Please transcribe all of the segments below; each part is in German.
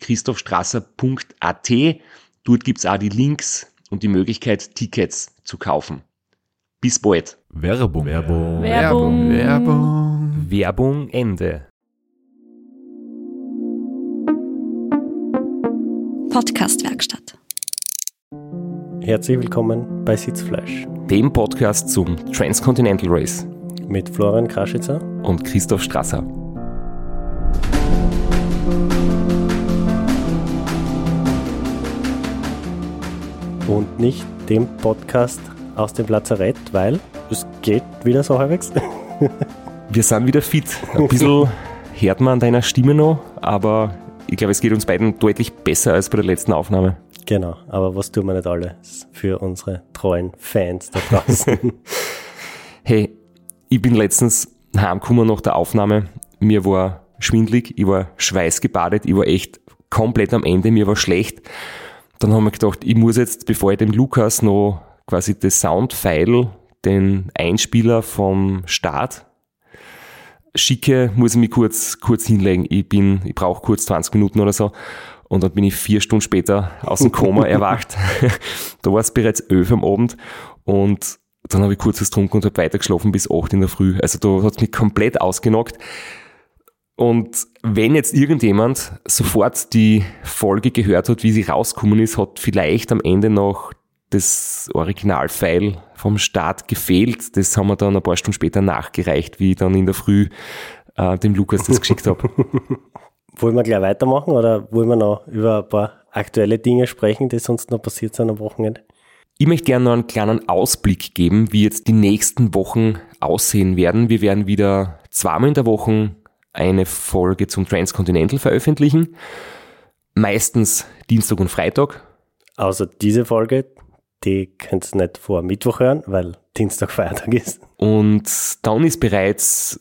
www.christophstrasser.at. Dort gibt's auch die Links und die Möglichkeit, Tickets zu kaufen. Bis bald. Werbung. Werbung. Werbung. Werbung. Werbung Ende. Podcastwerkstatt. Herzlich willkommen bei Sitzfleisch Dem Podcast zum Transcontinental Race mit Florian Kraschitzer. und Christoph Strasser. Und nicht dem Podcast aus dem Lazarett, weil es geht wieder so halbwegs. Wir sind wieder fit. Ein bisschen hört man an deiner Stimme noch, aber ich glaube, es geht uns beiden deutlich besser als bei der letzten Aufnahme. genau, aber was tun wir nicht alles für unsere treuen Fans da draußen? Hey, ich bin letztens heimgekommen nach der Aufnahme. Mir war schwindlig, ich war schweißgebadet, ich war echt komplett am Ende, mir war schlecht. Dann haben wir gedacht, ich muss jetzt, bevor ich dem Lukas noch quasi das Soundfile, den Einspieler vom Start schicke, muss ich mich kurz, kurz hinlegen. Ich bin, ich brauche kurz 20 Minuten oder so. Und dann bin ich vier Stunden später aus dem Koma erwacht. da war es bereits elf am Abend. Und dann habe ich kurz was getrunken und habe weitergeschlafen bis 8 in der Früh. Also da hat es mich komplett ausgenockt. Und wenn jetzt irgendjemand sofort die Folge gehört hat, wie sie rausgekommen ist, hat vielleicht am Ende noch das Originalfile vom Start gefehlt. Das haben wir dann ein paar Stunden später nachgereicht, wie ich dann in der Früh äh, dem Lukas das geschickt habe. wollen wir gleich weitermachen oder wollen wir noch über ein paar aktuelle Dinge sprechen, die sonst noch passiert sind am Wochenende? Ich möchte gerne noch einen kleinen Ausblick geben, wie jetzt die nächsten Wochen aussehen werden. Wir werden wieder zweimal in der Woche eine Folge zum Transcontinental veröffentlichen. Meistens Dienstag und Freitag. Außer diese Folge, die könnt ihr nicht vor Mittwoch hören, weil Dienstag Feiertag ist. Und dann ist bereits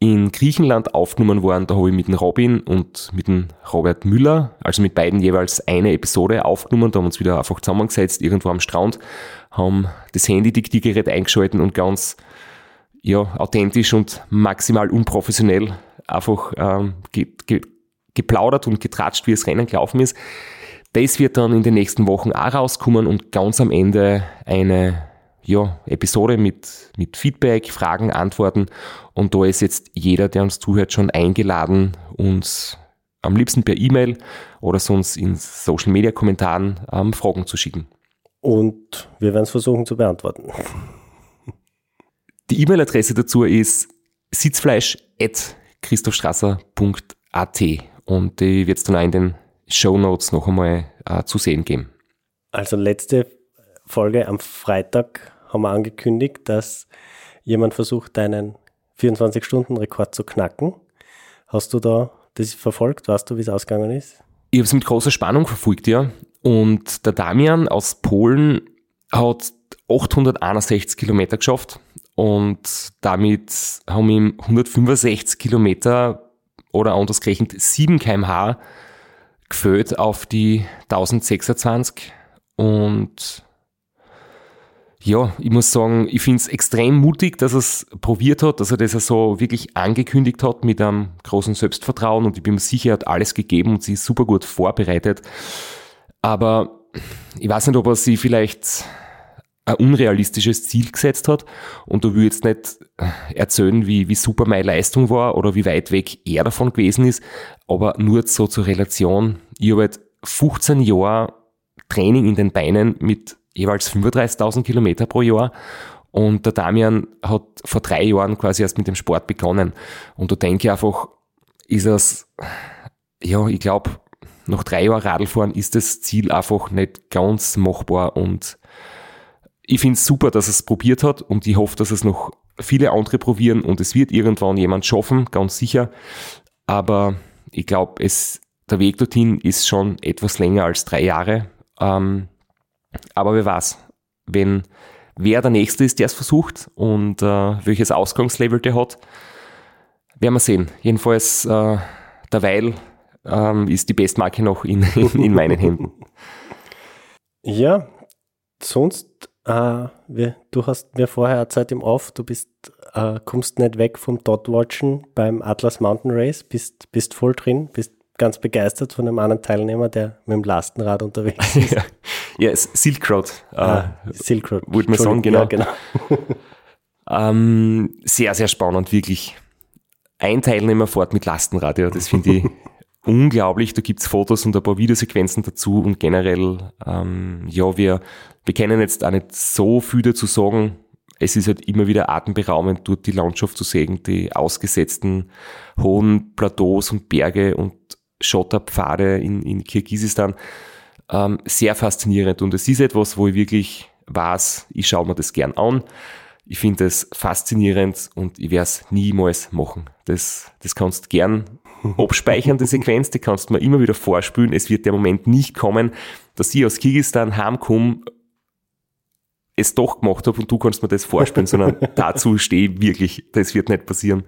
in Griechenland aufgenommen worden, da habe ich mit dem Robin und mit dem Robert Müller, also mit beiden jeweils eine Episode aufgenommen, da haben wir uns wieder einfach zusammengesetzt, irgendwo am Strand, haben das Handy-Diktiergerät eingeschalten und ganz ja, authentisch und maximal unprofessionell einfach ähm, ge ge geplaudert und getratscht, wie das Rennen gelaufen ist. Das wird dann in den nächsten Wochen auch rauskommen und ganz am Ende eine ja, Episode mit, mit Feedback, Fragen, Antworten. Und da ist jetzt jeder, der uns zuhört, schon eingeladen, uns am liebsten per E-Mail oder sonst in Social Media Kommentaren ähm, Fragen zu schicken. Und wir werden es versuchen zu beantworten. Die E-Mail-Adresse dazu ist sitzfleisch.christophstrasser.at und die wird es dann auch in den Show Notes noch einmal äh, zu sehen geben. Also letzte Folge am Freitag haben wir angekündigt, dass jemand versucht, deinen 24-Stunden-Rekord zu knacken. Hast du da das verfolgt? Weißt du, wie es ausgegangen ist? Ich habe es mit großer Spannung verfolgt, ja. Und der Damian aus Polen hat 861 Kilometer geschafft und damit haben ihm 165 Kilometer oder anders gerechnet 7 kmh auf die 1026 und ja, ich muss sagen, ich finde es extrem mutig, dass er es probiert hat, dass er das so wirklich angekündigt hat mit einem großen Selbstvertrauen und ich bin mir sicher, er hat alles gegeben und sie ist super gut vorbereitet. Aber ich weiß nicht, ob er sie vielleicht ein unrealistisches Ziel gesetzt hat und du will jetzt nicht erzählen, wie, wie super meine Leistung war oder wie weit weg er davon gewesen ist, aber nur so zur Relation. Ich habe halt 15 Jahre Training in den Beinen mit jeweils 35.000 Kilometer pro Jahr. Und der Damian hat vor drei Jahren quasi erst mit dem Sport begonnen. Und da denke ich einfach, ist es, ja, ich glaube, nach drei Jahren Radlfahren ist das Ziel einfach nicht ganz machbar. Und ich finde es super, dass es probiert hat und ich hoffe, dass es noch viele andere probieren und es wird irgendwann jemand schaffen, ganz sicher. Aber ich glaube, es, der Weg dorthin ist schon etwas länger als drei Jahre. Ähm, aber wer weiß, wenn wer der Nächste ist, der es versucht und äh, welches Ausgangslevel der hat, werden wir sehen. Jedenfalls äh, derweil ähm, ist die Bestmarke noch in, in, in meinen Händen. Ja, sonst, äh, wir, du hast mir vorher Zeit im Off, du bist, äh, kommst nicht weg vom Dot-Watchen beim Atlas Mountain Race, bist, bist voll drin, bist ganz begeistert von einem anderen Teilnehmer, der mit dem Lastenrad unterwegs ist. ja, ja Silk Road. Ah, äh, Silk Road. Würde man sagen, genau. Ja, genau. ähm, sehr, sehr spannend, wirklich. Ein Teilnehmer fährt mit Lastenrad, ja, das finde ich unglaublich. Da gibt's Fotos und ein paar Videosequenzen dazu und generell, ähm, ja, wir, wir kennen jetzt auch nicht so viel dazu sagen. Es ist halt immer wieder atemberaubend, dort die Landschaft zu sehen, die ausgesetzten hohen Plateaus und Berge und Schotterpfade in, in Kirgisistan. Ähm, sehr faszinierend und es ist etwas, wo ich wirklich weiß, ich schaue mir das gern an. Ich finde es faszinierend und ich werde es niemals machen. Das, das kannst gern abspeichern, die Sequenz, die kannst du mir immer wieder vorspülen. Es wird der Moment nicht kommen, dass ich aus Kirgisistan heimkomme, es doch gemacht habe und du kannst mir das vorspielen, sondern dazu stehe ich wirklich. Das wird nicht passieren.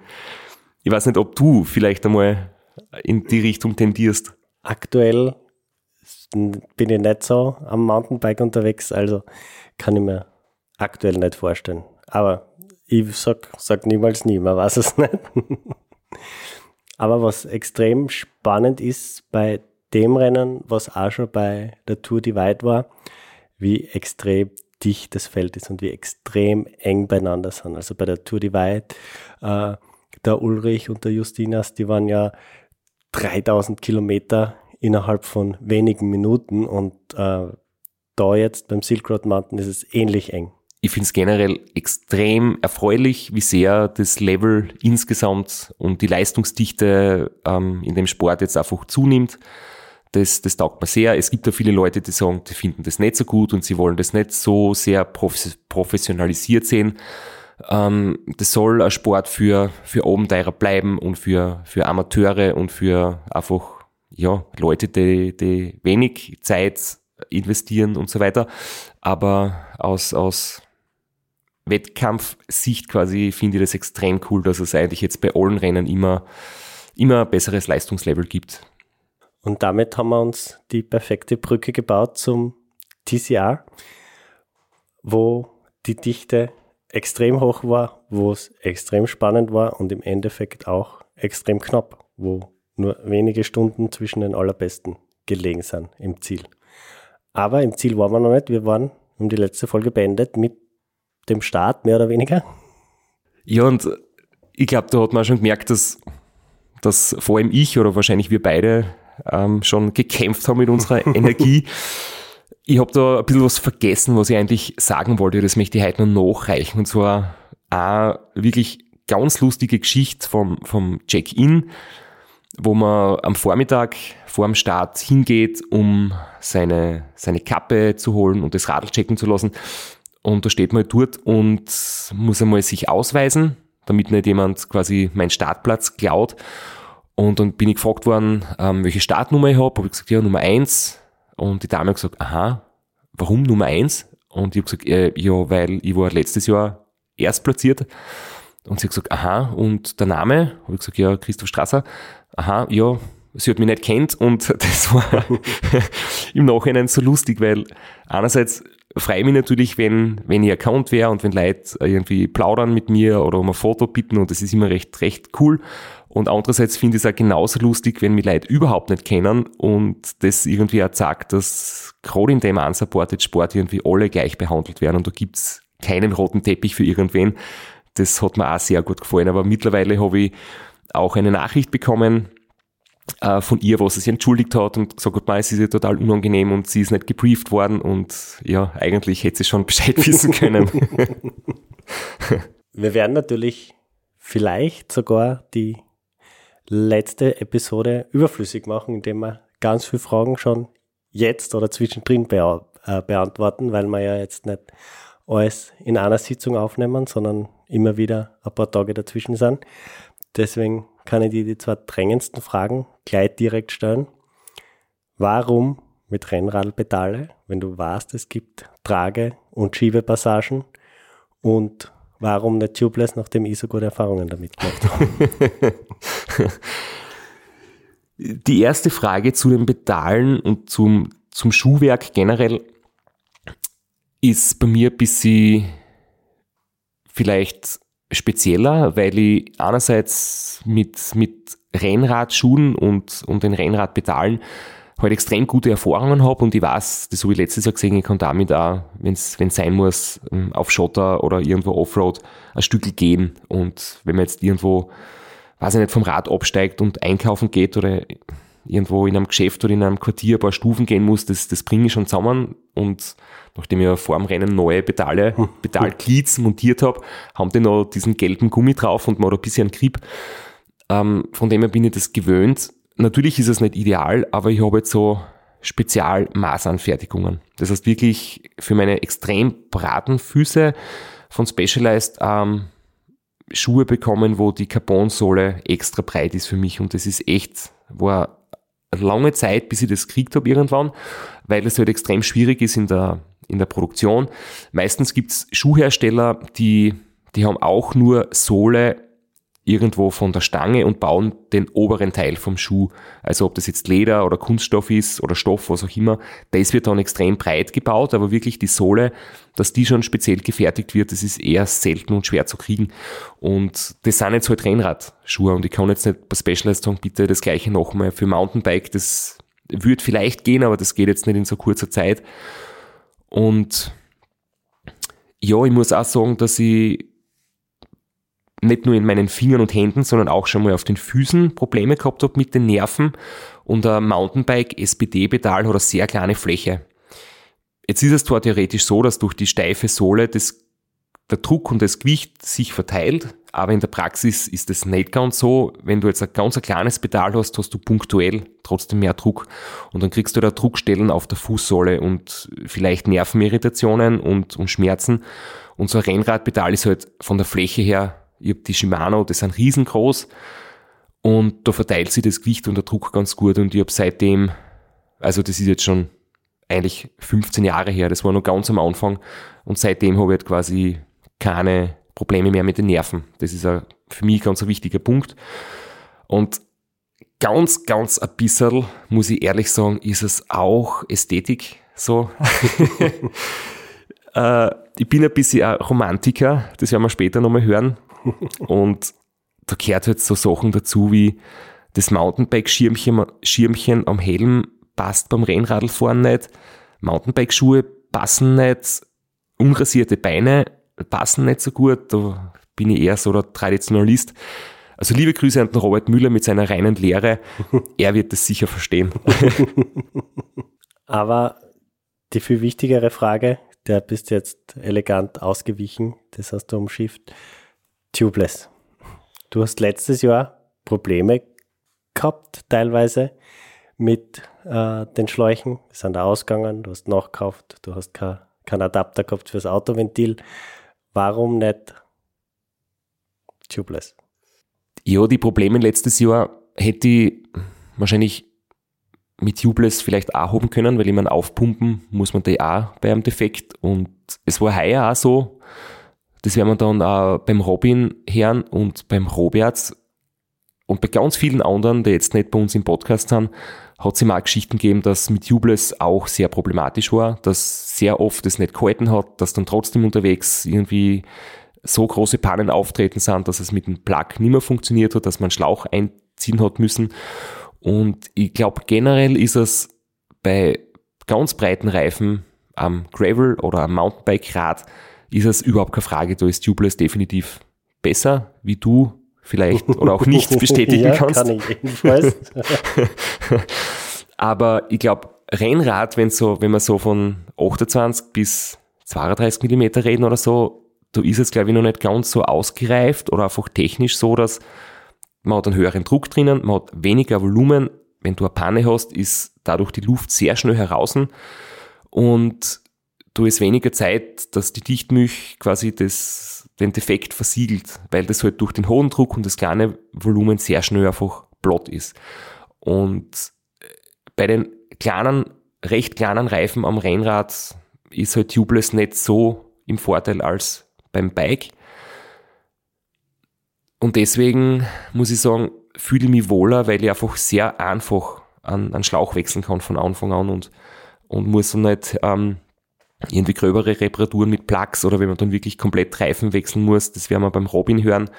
Ich weiß nicht, ob du vielleicht einmal in die Richtung tendierst. Aktuell bin ich nicht so am Mountainbike unterwegs, also kann ich mir aktuell nicht vorstellen. Aber ich sag, sag niemals nie, man weiß es nicht. Aber was extrem spannend ist bei dem Rennen, was auch schon bei der Tour Divide war, wie extrem dicht das Feld ist und wie extrem eng beieinander sind. Also bei der Tour Divide, äh, der Ulrich und der Justinas, die waren ja 3000 Kilometer innerhalb von wenigen Minuten und äh, da jetzt beim Silk Road Mountain ist es ähnlich eng. Ich finde es generell extrem erfreulich, wie sehr das Level insgesamt und die Leistungsdichte ähm, in dem Sport jetzt einfach zunimmt. Das, das taugt mir sehr. Es gibt ja viele Leute, die sagen, die finden das nicht so gut und sie wollen das nicht so sehr professionalisiert sehen. Ähm, das soll ein Sport für, für Abenteurer bleiben und für, für Amateure und für einfach ja, Leute, die, die wenig Zeit investieren und so weiter. Aber aus, aus Wettkampfsicht quasi finde ich das extrem cool, dass es eigentlich jetzt bei allen Rennen immer, immer besseres Leistungslevel gibt. Und damit haben wir uns die perfekte Brücke gebaut zum TCR, wo die Dichte extrem hoch war, wo es extrem spannend war und im Endeffekt auch extrem knapp, wo nur wenige Stunden zwischen den allerbesten gelegen sind im Ziel. Aber im Ziel waren wir noch nicht. Wir waren um die letzte Folge beendet mit dem Start, mehr oder weniger. Ja, und ich glaube, da hat man schon gemerkt, dass, dass vor allem ich oder wahrscheinlich wir beide ähm, schon gekämpft haben mit unserer Energie. Ich habe da ein bisschen was vergessen, was ich eigentlich sagen wollte. Das möchte ich heute noch nachreichen. Und zwar eine wirklich ganz lustige Geschichte vom, vom Check-in, wo man am Vormittag vor dem Start hingeht, um seine, seine Kappe zu holen und das Radl checken zu lassen. Und da steht man dort und muss einmal sich ausweisen, damit nicht jemand quasi meinen Startplatz klaut. Und dann bin ich gefragt worden, ähm, welche Startnummer ich habe. Habe ich gesagt, ja, Nummer eins. Und die Dame hat gesagt, aha, warum Nummer eins? Und ich habe gesagt, äh, ja, weil ich war letztes Jahr erst platziert. Und sie hat gesagt, aha, und der Name? Habe ich gesagt, ja, Christoph Strasser. Aha, ja, sie hat mich nicht kennt und das war im Nachhinein so lustig, weil einerseits freue mich natürlich, wenn, wenn ich Account wäre und wenn Leute irgendwie plaudern mit mir oder um ein Foto bitten und das ist immer recht, recht cool. Und andererseits finde ich es auch genauso lustig, wenn mich Leute überhaupt nicht kennen und das irgendwie auch sagt, dass gerade in dem unsupported Sport irgendwie alle gleich behandelt werden und da gibt's keinen roten Teppich für irgendwen. Das hat mir auch sehr gut gefallen. Aber mittlerweile habe ich auch eine Nachricht bekommen äh, von ihr, was sie sich entschuldigt hat und gesagt hat, es ist ihr total unangenehm und sie ist nicht gebrieft worden und ja, eigentlich hätte sie schon Bescheid wissen können. Wir werden natürlich vielleicht sogar die letzte Episode überflüssig machen, indem wir ganz viele Fragen schon jetzt oder zwischendrin bea äh, beantworten, weil wir ja jetzt nicht alles in einer Sitzung aufnehmen, sondern immer wieder ein paar Tage dazwischen sind. Deswegen kann ich dir die zwei drängendsten Fragen gleich direkt stellen. Warum mit Rennradpedale, wenn du weißt, es gibt Trage- und Schiebepassagen und warum nicht Tubeless, nachdem ich so gute Erfahrungen damit gemacht habe? Die erste Frage zu den Pedalen und zum, zum Schuhwerk generell ist bei mir ein bisschen vielleicht spezieller, weil ich einerseits mit, mit Rennradschuhen und, und den Rennradpedalen halt extrem gute Erfahrungen habe und ich weiß, das habe ich letztes Jahr gesehen, ich kann damit auch, wenn es sein muss, ähm, auf Schotter oder irgendwo Offroad ein Stück gehen und wenn man jetzt irgendwo, weiß ich nicht, vom Rad absteigt und einkaufen geht oder irgendwo in einem Geschäft oder in einem Quartier ein paar Stufen gehen muss, das, das bringe ich schon zusammen und nachdem ich ja vor dem Rennen neue Pedale, Pedalglieds montiert habe, haben die noch diesen gelben Gummi drauf und man hat ein bisschen Grip. Ähm, von dem her bin ich das gewöhnt. Natürlich ist es nicht ideal, aber ich habe jetzt so Spezialmaßanfertigungen. Das heißt wirklich für meine extrem braten Füße von Specialized ähm, Schuhe bekommen, wo die Carbonsohle extra breit ist für mich und das ist echt, war lange Zeit, bis ich das gekriegt habe irgendwann, weil es halt extrem schwierig ist in der, in der Produktion. Meistens gibt's Schuhhersteller, die, die haben auch nur Sohle irgendwo von der Stange und bauen den oberen Teil vom Schuh. Also ob das jetzt Leder oder Kunststoff ist oder Stoff, was auch immer, das wird dann extrem breit gebaut, aber wirklich die Sohle, dass die schon speziell gefertigt wird, das ist eher selten und schwer zu kriegen. Und das sind jetzt halt Rennradschuhe und ich kann jetzt nicht bei Specialized sagen, bitte das gleiche nochmal für Mountainbike, das würde vielleicht gehen, aber das geht jetzt nicht in so kurzer Zeit. Und ja, ich muss auch sagen, dass ich nicht nur in meinen Fingern und Händen, sondern auch schon mal auf den Füßen Probleme gehabt habe mit den Nerven. Und ein Mountainbike SPD-Pedal hat eine sehr kleine Fläche. Jetzt ist es zwar theoretisch so, dass durch die steife Sohle das, der Druck und das Gewicht sich verteilt, aber in der Praxis ist es nicht ganz so. Wenn du jetzt ein ganz ein kleines Pedal hast, hast du punktuell trotzdem mehr Druck und dann kriegst du da Druckstellen auf der Fußsohle und vielleicht Nervenirritationen und, und Schmerzen. Und so ein Rennradpedal ist halt von der Fläche her ich habe die Shimano, die sind riesengroß und da verteilt sich das Gewicht und der Druck ganz gut und ich habe seitdem, also das ist jetzt schon eigentlich 15 Jahre her, das war noch ganz am Anfang und seitdem habe ich halt quasi keine Probleme mehr mit den Nerven. Das ist ein, für mich ganz ein wichtiger Punkt. Und ganz, ganz ein bisschen, muss ich ehrlich sagen, ist es auch Ästhetik so. äh, ich bin ein bisschen ein Romantiker, das werden wir später nochmal hören. Und da gehört halt so Sachen dazu wie das Mountainbike-Schirmchen Schirmchen am Helm passt beim Rennradfahren nicht, Mountainbike-Schuhe passen nicht, unrasierte Beine passen nicht so gut, da bin ich eher so der Traditionalist. Also liebe Grüße an den Robert Müller mit seiner reinen Lehre, er wird das sicher verstehen. Aber die viel wichtigere Frage, der bist jetzt elegant ausgewichen, das hast du umschifft. Tubeless. Du hast letztes Jahr Probleme gehabt, teilweise mit äh, den Schläuchen. Die sind ausgegangen, du hast nachgekauft, du hast keinen kein Adapter gehabt fürs Autoventil. Warum nicht Tubeless? Ja, die Probleme letztes Jahr hätte ich wahrscheinlich mit Tubeless vielleicht auch haben können, weil ich meine, aufpumpen muss man die auch bei einem Defekt. Und es war heuer auch so, das werden wir dann auch beim Robin hören und beim Robert und bei ganz vielen anderen, die jetzt nicht bei uns im Podcast sind, hat es immer auch Geschichten gegeben, dass mit Tubeless auch sehr problematisch war, dass sehr oft es nicht gehalten hat, dass dann trotzdem unterwegs irgendwie so große Pannen auftreten sind, dass es mit dem Plug nicht mehr funktioniert hat, dass man Schlauch einziehen hat müssen. Und ich glaube, generell ist es bei ganz breiten Reifen am Gravel oder am Mountainbike-Rad ist es überhaupt keine Frage. Da ist Tubeless definitiv besser, wie du vielleicht oder auch nicht bestätigen ja, kannst. Kann ich jedenfalls. Aber ich glaube, Rennrad, wenn so, wenn wir so von 28 bis 32 Millimeter reden oder so, da ist es, glaube ich, noch nicht ganz so ausgereift oder einfach technisch so, dass man hat einen höheren Druck drinnen, man hat weniger Volumen. Wenn du eine Panne hast, ist dadurch die Luft sehr schnell heraus und du ist weniger Zeit, dass die Dichtmilch quasi das, den Defekt versiegelt, weil das halt durch den hohen Druck und das kleine Volumen sehr schnell einfach platt ist. Und bei den kleinen, recht kleinen Reifen am Rennrad ist halt Tubeless nicht so im Vorteil als beim Bike. Und deswegen muss ich sagen, fühle ich mich wohler, weil ich einfach sehr einfach an, an Schlauch wechseln kann von Anfang an und, und muss dann nicht ähm, irgendwie gröbere Reparaturen mit Plugs oder wenn man dann wirklich komplett Reifen wechseln muss, das werden wir beim Robin hören,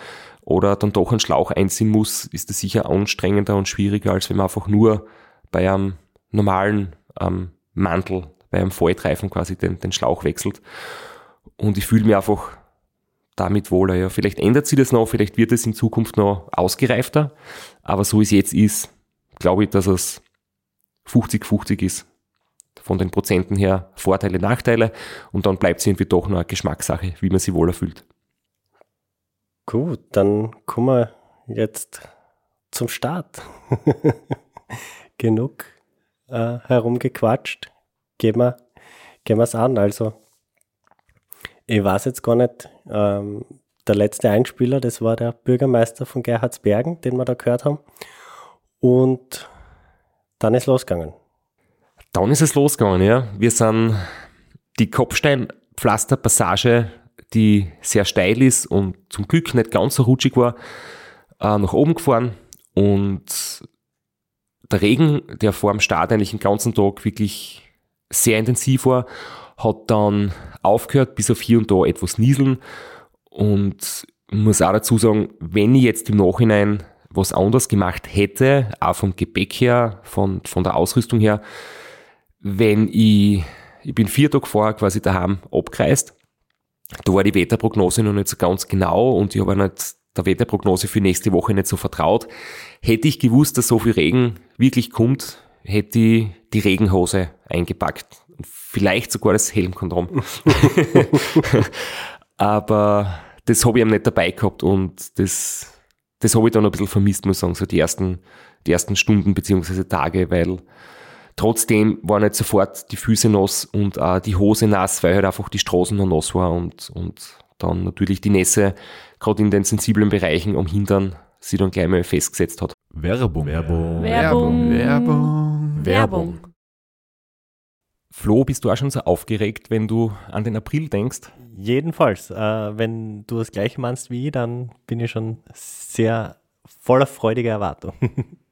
oder dann doch einen Schlauch einziehen muss, ist das sicher anstrengender und schwieriger, als wenn man einfach nur bei einem normalen ähm, Mantel, bei einem Faltreifen quasi den, den Schlauch wechselt. Und ich fühle mich einfach damit wohler. Ja. Vielleicht ändert sich das noch, vielleicht wird es in Zukunft noch ausgereifter, aber so wie es jetzt ist, glaube ich, dass es 50-50 ist. Von den Prozenten her Vorteile, Nachteile und dann bleibt es irgendwie doch noch eine Geschmackssache, wie man sich wohler fühlt. Gut, dann kommen wir jetzt zum Start. Genug äh, herumgequatscht. Gehen wir gehen es an. Also, ich weiß jetzt gar nicht, ähm, der letzte Einspieler, das war der Bürgermeister von Gerhardsbergen, den wir da gehört haben. Und dann ist losgegangen. Dann ist es losgegangen, ja. Wir sind die Kopfsteinpflasterpassage, die sehr steil ist und zum Glück nicht ganz so rutschig war, äh, nach oben gefahren und der Regen, der vor dem Start eigentlich den ganzen Tag wirklich sehr intensiv war, hat dann aufgehört, bis auf hier und da etwas nieseln und ich muss auch dazu sagen, wenn ich jetzt im Nachhinein was anders gemacht hätte, auch vom Gepäck her, von, von der Ausrüstung her, wenn ich, ich bin vier Tage vorher quasi daheim abgereist, da war die Wetterprognose noch nicht so ganz genau und ich habe nicht der Wetterprognose für nächste Woche nicht so vertraut. Hätte ich gewusst, dass so viel Regen wirklich kommt, hätte ich die Regenhose eingepackt. Vielleicht sogar das Helmkondom. Aber das habe ich eben nicht dabei gehabt und das, das habe ich dann ein bisschen vermisst, muss ich sagen, so die ersten, die ersten Stunden beziehungsweise Tage, weil trotzdem waren nicht sofort die Füße nass und auch die Hose nass, weil halt einfach die Straßen noch nass war und, und dann natürlich die Nässe gerade in den sensiblen Bereichen am Hintern sie dann gleich mal festgesetzt hat. Werbung. Werbung. Werbung. Werbung. Werbung. Flo, bist du auch schon so aufgeregt, wenn du an den April denkst? Jedenfalls, äh, wenn du das gleiche meinst wie ich, dann bin ich schon sehr voller freudiger Erwartung.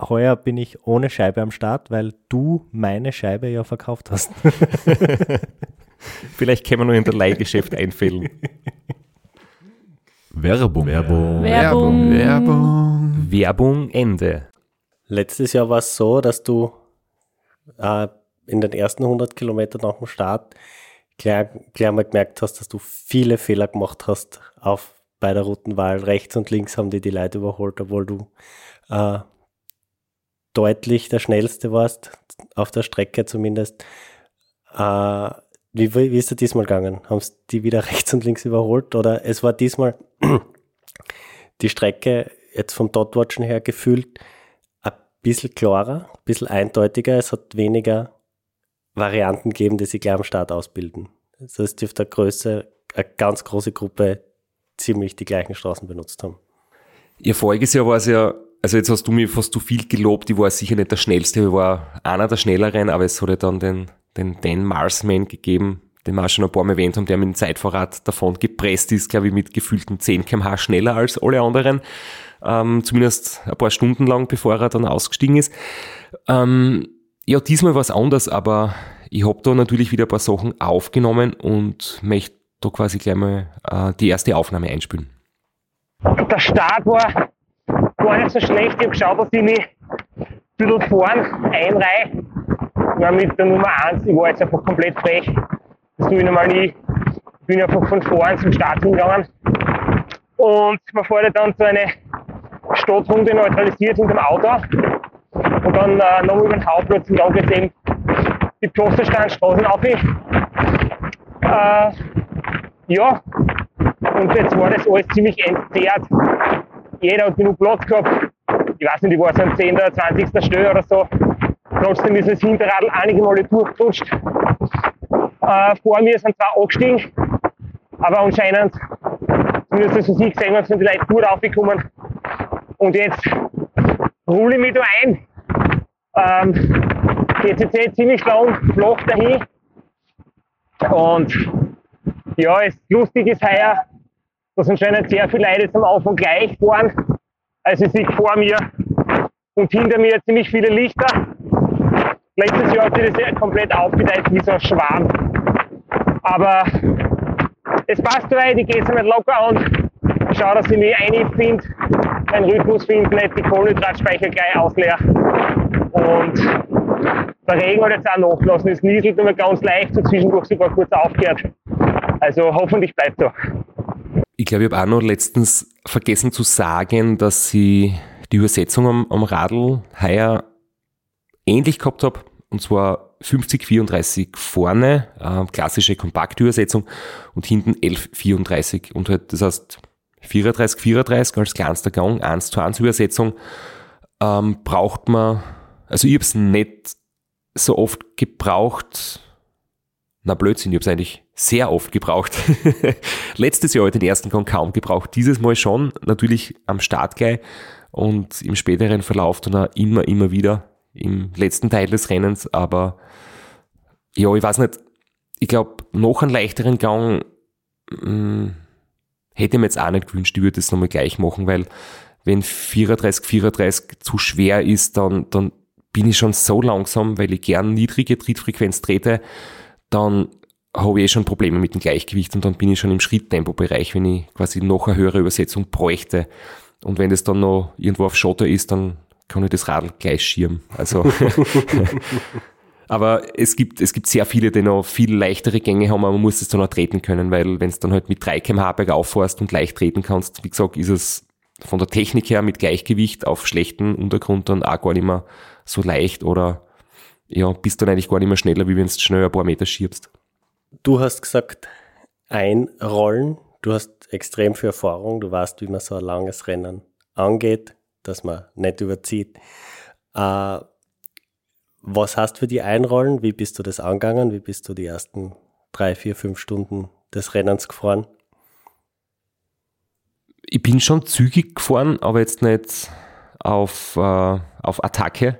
Heuer bin ich ohne Scheibe am Start, weil du meine Scheibe ja verkauft hast. Vielleicht können wir nur in der Leihgeschäft einfällen. Werbung. Werbung. Werbung. Werbung. Werbung Ende. Letztes Jahr war es so, dass du äh, in den ersten 100 Kilometern nach dem Start gleich, gleich mal gemerkt hast, dass du viele Fehler gemacht hast auf, bei der Routenwahl. Rechts und links haben die die Leute überholt, obwohl du äh, deutlich der Schnellste warst, auf der Strecke zumindest. Äh, wie, wie ist es diesmal gegangen? Haben sie die wieder rechts und links überholt? Oder es war diesmal die Strecke jetzt vom Dotwatchen her gefühlt ein bisschen klarer, ein bisschen eindeutiger. Es hat weniger Varianten gegeben, die sich gleich am Start ausbilden. Also es dürfte eine Größe, eine ganz große Gruppe ziemlich die gleichen Straßen benutzt haben. Ihr voriges Jahr war es ja, also jetzt hast du mir fast zu viel gelobt, ich war sicher nicht der Schnellste, ich war einer der Schnelleren, aber es hat ja dann den, den Dan Marsman gegeben, den wir auch schon ein paar Mal erwähnt haben, der mit dem Zeitvorrat davon gepresst ist, glaube ich, mit gefühlten 10 kmh schneller als alle anderen. Ähm, zumindest ein paar Stunden lang, bevor er dann ausgestiegen ist. Ähm, ja, diesmal war es anders, aber ich habe da natürlich wieder ein paar Sachen aufgenommen und möchte da quasi gleich mal äh, die erste Aufnahme einspielen. der Start war gar nicht so schlecht. Ich habe geschaut, dass ich mich ein bisschen vorn einreihe. Ich mit der Nummer 1, ich war jetzt einfach komplett frech. Das tue ich normal nie. Ich bin einfach von vorn zum Start hingegangen. Und man fährt dann so eine Stadtrunde neutralisiert hinter dem Auto. Und dann äh, nochmal über den Hauptplatz und dann geht's eben die Klostersteinstraßen auf. Äh, ja, und jetzt war das alles ziemlich entzerrt. Jeder hat genug Platz gehabt. Ich weiß nicht, ich war so am 10. oder 20. Stelle oder so. Trotzdem ist das Hinterradl einige Male durchgerutscht. Äh, vor mir sind zwei angestiegen, aber anscheinend, zumindest das, was ich gesehen habe, sind die Leute gut aufgekommen. Und jetzt rulle ich mich da ein. Ähm, eh ziemlich lang, flach dahin. Und ja, es lustig ist heuer, dass anscheinend sehr viele Leute jetzt am Anfang gleich fahren. Also ich sehe vor mir und hinter mir ziemlich viele Lichter. Letztes Jahr hat sich das ja komplett aufgeteilt wie so ein Schwarm. Aber es passt soweit, ich gehe jetzt nicht locker. Ich schaue, dass ich mich einfinde, meinen Rhythmus finde, nicht die Kohlenhydratspeicher gleich ausleer. Und der Regen hat jetzt auch nachgelassen, es nieselt nur ganz leicht und zwischendurch sogar kurz aufgehört. Also hoffentlich bleibt so. Ich glaube, ich habe auch noch letztens vergessen zu sagen, dass ich die Übersetzung am, am Radl heuer ähnlich gehabt habe. Und zwar 50, 34 vorne, äh, klassische Kompaktübersetzung und hinten 11, 34. Und halt, das heißt 34, 34 als kleinster Gang, 1 zu 1 Übersetzung, ähm, braucht man, also ich habe es nicht so oft gebraucht, na Blödsinn, ich habe es eigentlich sehr oft gebraucht. Letztes Jahr den ersten Gang kaum gebraucht, dieses Mal schon, natürlich am Start gleich und im späteren Verlauf dann auch immer, immer wieder im letzten Teil des Rennens, aber ja, ich weiß nicht, ich glaube, noch einen leichteren Gang mh, hätte ich mir jetzt auch nicht gewünscht, ich würde das nochmal gleich machen, weil wenn 34, 34 zu schwer ist, dann, dann bin ich schon so langsam, weil ich gern niedrige Trittfrequenz trete, dann habe ich eh schon Probleme mit dem Gleichgewicht und dann bin ich schon im Schritttempo-Bereich, wenn ich quasi noch eine höhere Übersetzung bräuchte. Und wenn das dann noch irgendwo auf Schotter ist, dann kann ich das Radl gleich schirmen. Also Aber es gibt, es gibt sehr viele, die noch viel leichtere Gänge haben, aber man muss es dann auch treten können, weil wenn es dann halt mit 3 kmh bergauf fährst und leicht treten kannst, wie gesagt, ist es von der Technik her mit Gleichgewicht auf schlechten Untergrund dann auch gar nicht mehr so leicht oder ja, bist dann eigentlich gar nicht mehr schneller, wie wenn du schnell ein paar Meter schiebst. Du hast gesagt, einrollen. Du hast extrem viel Erfahrung. Du weißt, wie man so ein langes Rennen angeht, dass man nicht überzieht. Äh, was hast für die Einrollen? Wie bist du das angegangen? Wie bist du die ersten drei, vier, fünf Stunden des Rennens gefahren? Ich bin schon zügig gefahren, aber jetzt nicht auf, äh, auf Attacke.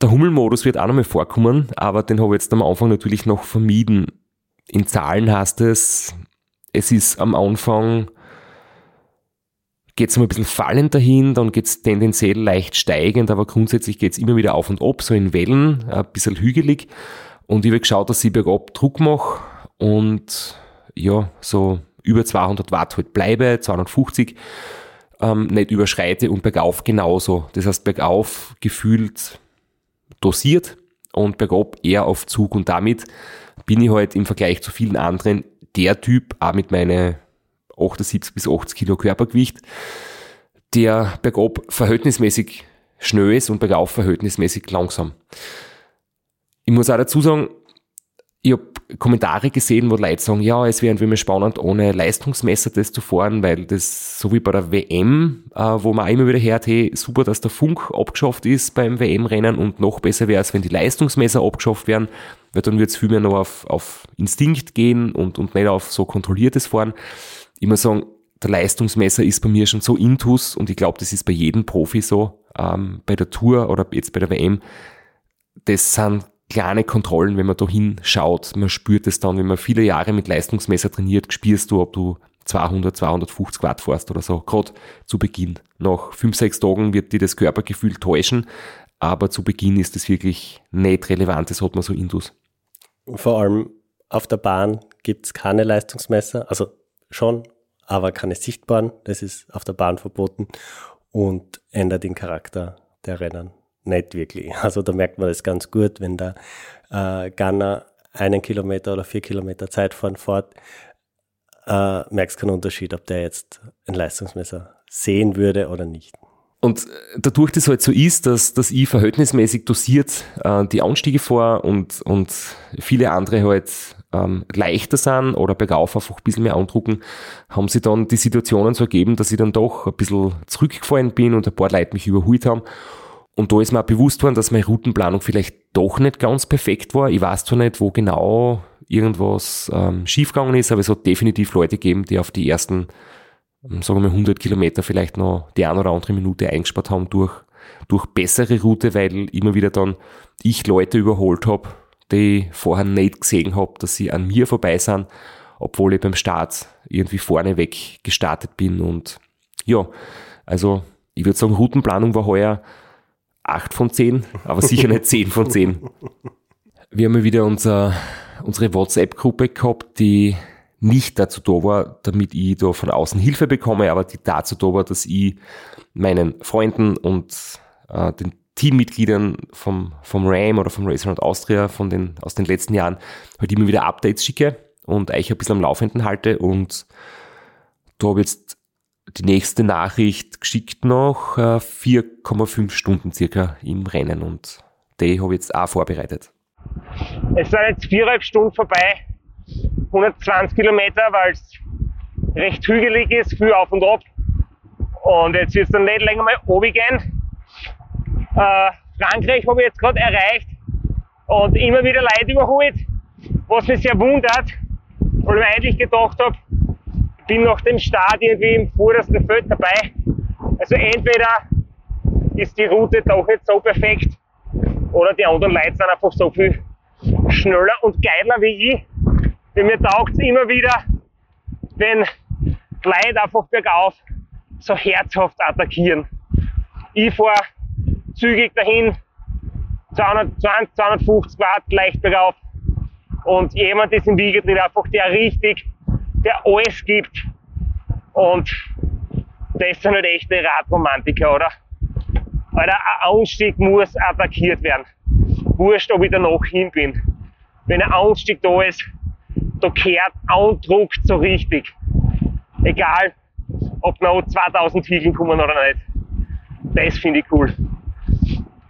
Der Hummelmodus wird auch noch mal vorkommen, aber den habe ich jetzt am Anfang natürlich noch vermieden. In Zahlen heißt es, es ist am Anfang geht es mal ein bisschen fallend dahin, dann geht es tendenziell leicht steigend, aber grundsätzlich geht es immer wieder auf und ab, so in Wellen, ein bisschen hügelig. Und ich habe geschaut, dass ich bergab Druck mache und ja, so über 200 Watt halt bleibe, 250, ähm, nicht überschreite und bergauf genauso. Das heißt, bergauf gefühlt dosiert und bergab eher auf Zug und damit bin ich halt im Vergleich zu vielen anderen der Typ, auch mit meinen 78 bis 80 Kilo Körpergewicht, der bergab verhältnismäßig schnell ist und bergauf verhältnismäßig langsam. Ich muss auch dazu sagen, ich habe Kommentare gesehen, wo Leute sagen, ja, es wäre irgendwie spannend, ohne Leistungsmesser das zu fahren, weil das, so wie bei der WM, äh, wo man auch immer wieder hört, hey, super, dass der Funk abgeschafft ist beim WM-Rennen und noch besser wäre es, wenn die Leistungsmesser abgeschafft werden, weil dann wird es viel mehr noch auf, auf Instinkt gehen und, und nicht auf so kontrolliertes Fahren ich muss sagen, der Leistungsmesser ist bei mir schon so intus und ich glaube, das ist bei jedem Profi so, ähm, bei der Tour oder jetzt bei der WM. Das sind kleine Kontrollen, wenn man da hinschaut. Man spürt es dann, wenn man viele Jahre mit Leistungsmesser trainiert, spürst du, ob du 200, 250 Watt fährst oder so, gerade zu Beginn. Nach fünf, sechs Tagen wird dir das Körpergefühl täuschen, aber zu Beginn ist das wirklich nicht relevant, das hat man so Indus. Vor allem auf der Bahn gibt es keine Leistungsmesser, also schon, aber keine sichtbaren. Das ist auf der Bahn verboten und ändert den Charakter der Rennen nicht wirklich. Also da merkt man das ganz gut, wenn der äh, Gunner einen Kilometer oder vier Kilometer Zeitfahren fährt, äh, merkst keinen Unterschied, ob der jetzt ein Leistungsmesser sehen würde oder nicht. Und dadurch, dass halt so ist, dass, dass ich verhältnismäßig dosiert äh, die Anstiege fahre und, und viele andere halt ähm, leichter sind oder bergauf einfach ein bisschen mehr andrucken, haben sie dann die Situationen so ergeben, dass ich dann doch ein bisschen zurückgefallen bin und ein paar Leute mich überholt haben. Und da ist mir auch bewusst worden, dass meine Routenplanung vielleicht doch nicht ganz perfekt war. Ich weiß zwar nicht, wo genau irgendwas ähm, schiefgegangen ist, aber es hat definitiv Leute gegeben, die auf die ersten, ähm, sagen wir 100 Kilometer vielleicht noch die eine oder andere Minute eingespart haben durch, durch bessere Route, weil immer wieder dann ich Leute überholt habe, die ich vorher nicht gesehen habe, dass sie an mir vorbei sind, obwohl ich beim Start irgendwie vorne weg gestartet bin. Und ja, also ich würde sagen, Routenplanung war heuer 8 von 10, aber sicher nicht 10 von 10. Wir haben wieder unser, unsere WhatsApp-Gruppe gehabt, die nicht dazu da war, damit ich da von außen Hilfe bekomme, aber die dazu da war, dass ich meinen Freunden und äh, den Teammitgliedern vom, vom RAM oder vom Racer Austria von den, aus den letzten Jahren halt immer wieder Updates schicke und euch ein bisschen am Laufenden halte. Und da habe jetzt die nächste Nachricht geschickt noch, 4,5 äh, Stunden circa im Rennen und die habe ich jetzt auch vorbereitet. Es sind jetzt viereinhalb Stunden vorbei, 120 Kilometer, weil es recht hügelig ist, viel auf und ab. Und jetzt wird es dann nicht länger mal oben gehen, äh, Frankreich habe ich jetzt gerade erreicht und immer wieder Leute überholt, was mich sehr wundert, weil ich mir eigentlich gedacht habe, bin nach dem Start irgendwie im vordersten Feld dabei. Also entweder ist die Route doch nicht so perfekt oder die anderen Leute sind einfach so viel schneller und geiler wie ich. Denn mir taugt es immer wieder, wenn Leute einfach bergauf so herzhaft attackieren. Ich fahre zügig dahin, 220, 250 Watt leicht bergauf. Und jemand ist im Wiegetritt einfach der richtig, der alles gibt. Und das sind halt echte Radromantiker, oder? Alter, ein Anstieg muss attackiert werden. Wurscht, ob ich danach hin bin. Wenn ein Anstieg da ist, da kehrt Andruck so richtig. Egal, ob noch 2000 Hügel kommen oder nicht. Das finde ich cool.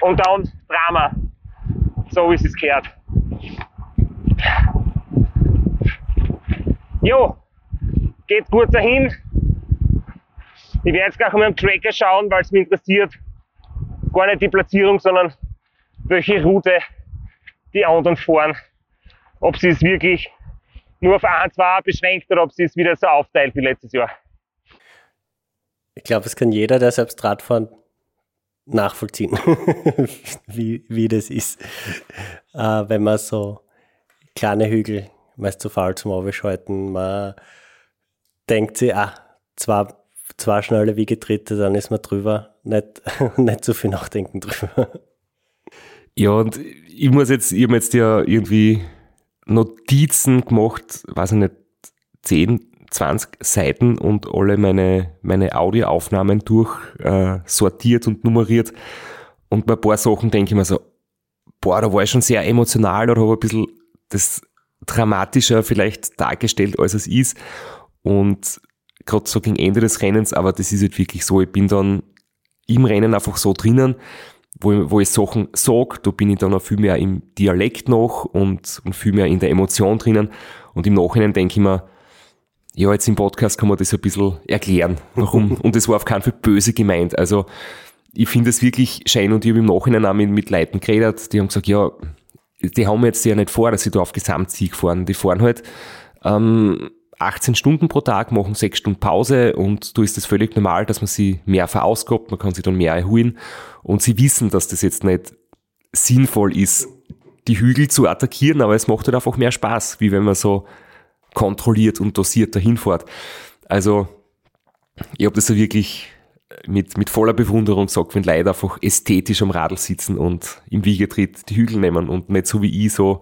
Und dann Drama. So wie es gehört. Jo, geht gut dahin. Ich werde jetzt gleich mal am Tracker schauen, weil es mich interessiert. Gar nicht die Platzierung, sondern welche Route die anderen fahren. Ob sie es wirklich nur auf ein, zwei beschränkt oder ob sie es wieder so aufteilt wie letztes Jahr. Ich glaube, es kann jeder, der selbst Radfahren nachvollziehen, wie, wie das ist, äh, wenn man so kleine Hügel, man ist zu faul zum Aufschalten, man denkt sich, ah, zwei, zwei schnelle Wiegetritte, dann ist man drüber, nicht, nicht so viel nachdenken drüber. Ja, und ich muss jetzt, ich habe jetzt ja irgendwie Notizen gemacht, weiß ich nicht, 10, 20 Seiten und alle meine, meine Audioaufnahmen durch äh, und nummeriert. Und bei ein paar Sachen denke ich mir so, boah, da war ich schon sehr emotional oder habe ein bisschen das dramatischer vielleicht dargestellt, als es ist. Und gerade so gegen Ende des Rennens, aber das ist halt wirklich so, ich bin dann im Rennen einfach so drinnen, wo, wo ich Sachen sage, da bin ich dann auch viel mehr im Dialekt noch und, und viel mehr in der Emotion drinnen. Und im Nachhinein denke ich mir, ja, jetzt im Podcast kann man das ein bisschen erklären, warum. und es war auf keinen Fall böse gemeint. Also, ich finde es wirklich schein und ich habe im Nachhinein auch mit, mit Leuten geredet, die haben gesagt, ja, die haben jetzt ja nicht vor, dass sie da auf Gesamtsieg fahren. Die fahren halt ähm, 18 Stunden pro Tag, machen 6 Stunden Pause und da ist es völlig normal, dass man sie mehr verausgabt, man kann sich dann mehr erholen und sie wissen, dass das jetzt nicht sinnvoll ist, die Hügel zu attackieren, aber es macht halt einfach mehr Spaß, wie wenn man so kontrolliert und dosiert dahin fährt. Also, ich habe das ja wirklich mit, mit voller Bewunderung gesagt, wenn Leute einfach ästhetisch am Radl sitzen und im Wiegetritt die Hügel nehmen und nicht so wie ich so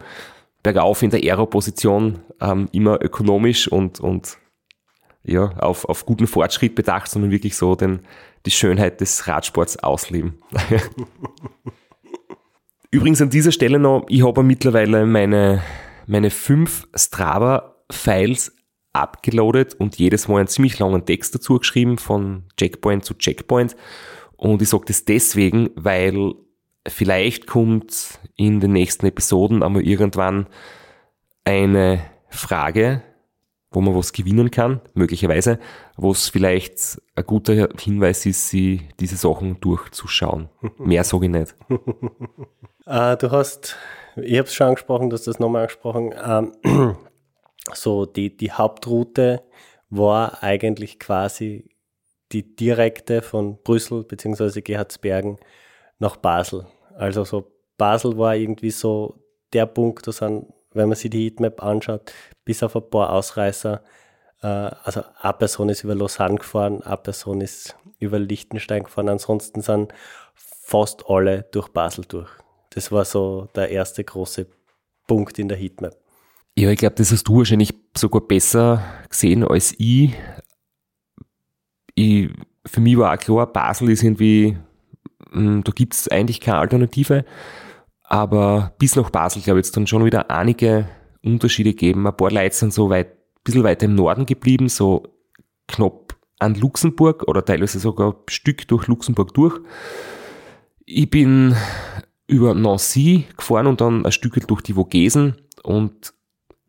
bergauf in der Aero-Position ähm, immer ökonomisch und, und ja, auf, auf guten Fortschritt bedacht, sondern wirklich so den, die Schönheit des Radsports ausleben. Übrigens an dieser Stelle noch, ich habe mittlerweile meine, meine fünf Strava-Files abgeloadet und jedes Mal einen ziemlich langen Text dazu geschrieben, von Checkpoint zu Checkpoint. Und ich sage das deswegen, weil vielleicht kommt in den nächsten Episoden einmal irgendwann eine Frage, wo man was gewinnen kann, möglicherweise, wo es vielleicht ein guter Hinweis ist, sie diese Sachen durchzuschauen. Mehr sage ich nicht. äh, du hast, ich habe es schon angesprochen, du hast das nochmal angesprochen, ähm, so die, die Hauptroute war eigentlich quasi die direkte von Brüssel bzw. Gerhardsbergen nach Basel. Also so Basel war irgendwie so der Punkt, da sind, wenn man sich die Heatmap anschaut, bis auf ein paar Ausreißer, äh, also eine Person ist über Lausanne gefahren, eine Person ist über Liechtenstein gefahren, ansonsten sind fast alle durch Basel durch. Das war so der erste große Punkt in der Heatmap. Ja, ich glaube, das hast du wahrscheinlich sogar besser gesehen als ich. ich für mich war auch klar, Basel ist irgendwie da gibt es eigentlich keine Alternative. Aber bis nach Basel, glaube ich, jetzt dann schon wieder einige Unterschiede geben. Ein paar Leute sind so weit, ein bisschen weiter im Norden geblieben, so knapp an Luxemburg oder teilweise sogar ein Stück durch Luxemburg durch. Ich bin über Nancy gefahren und dann ein Stück durch die Vogesen und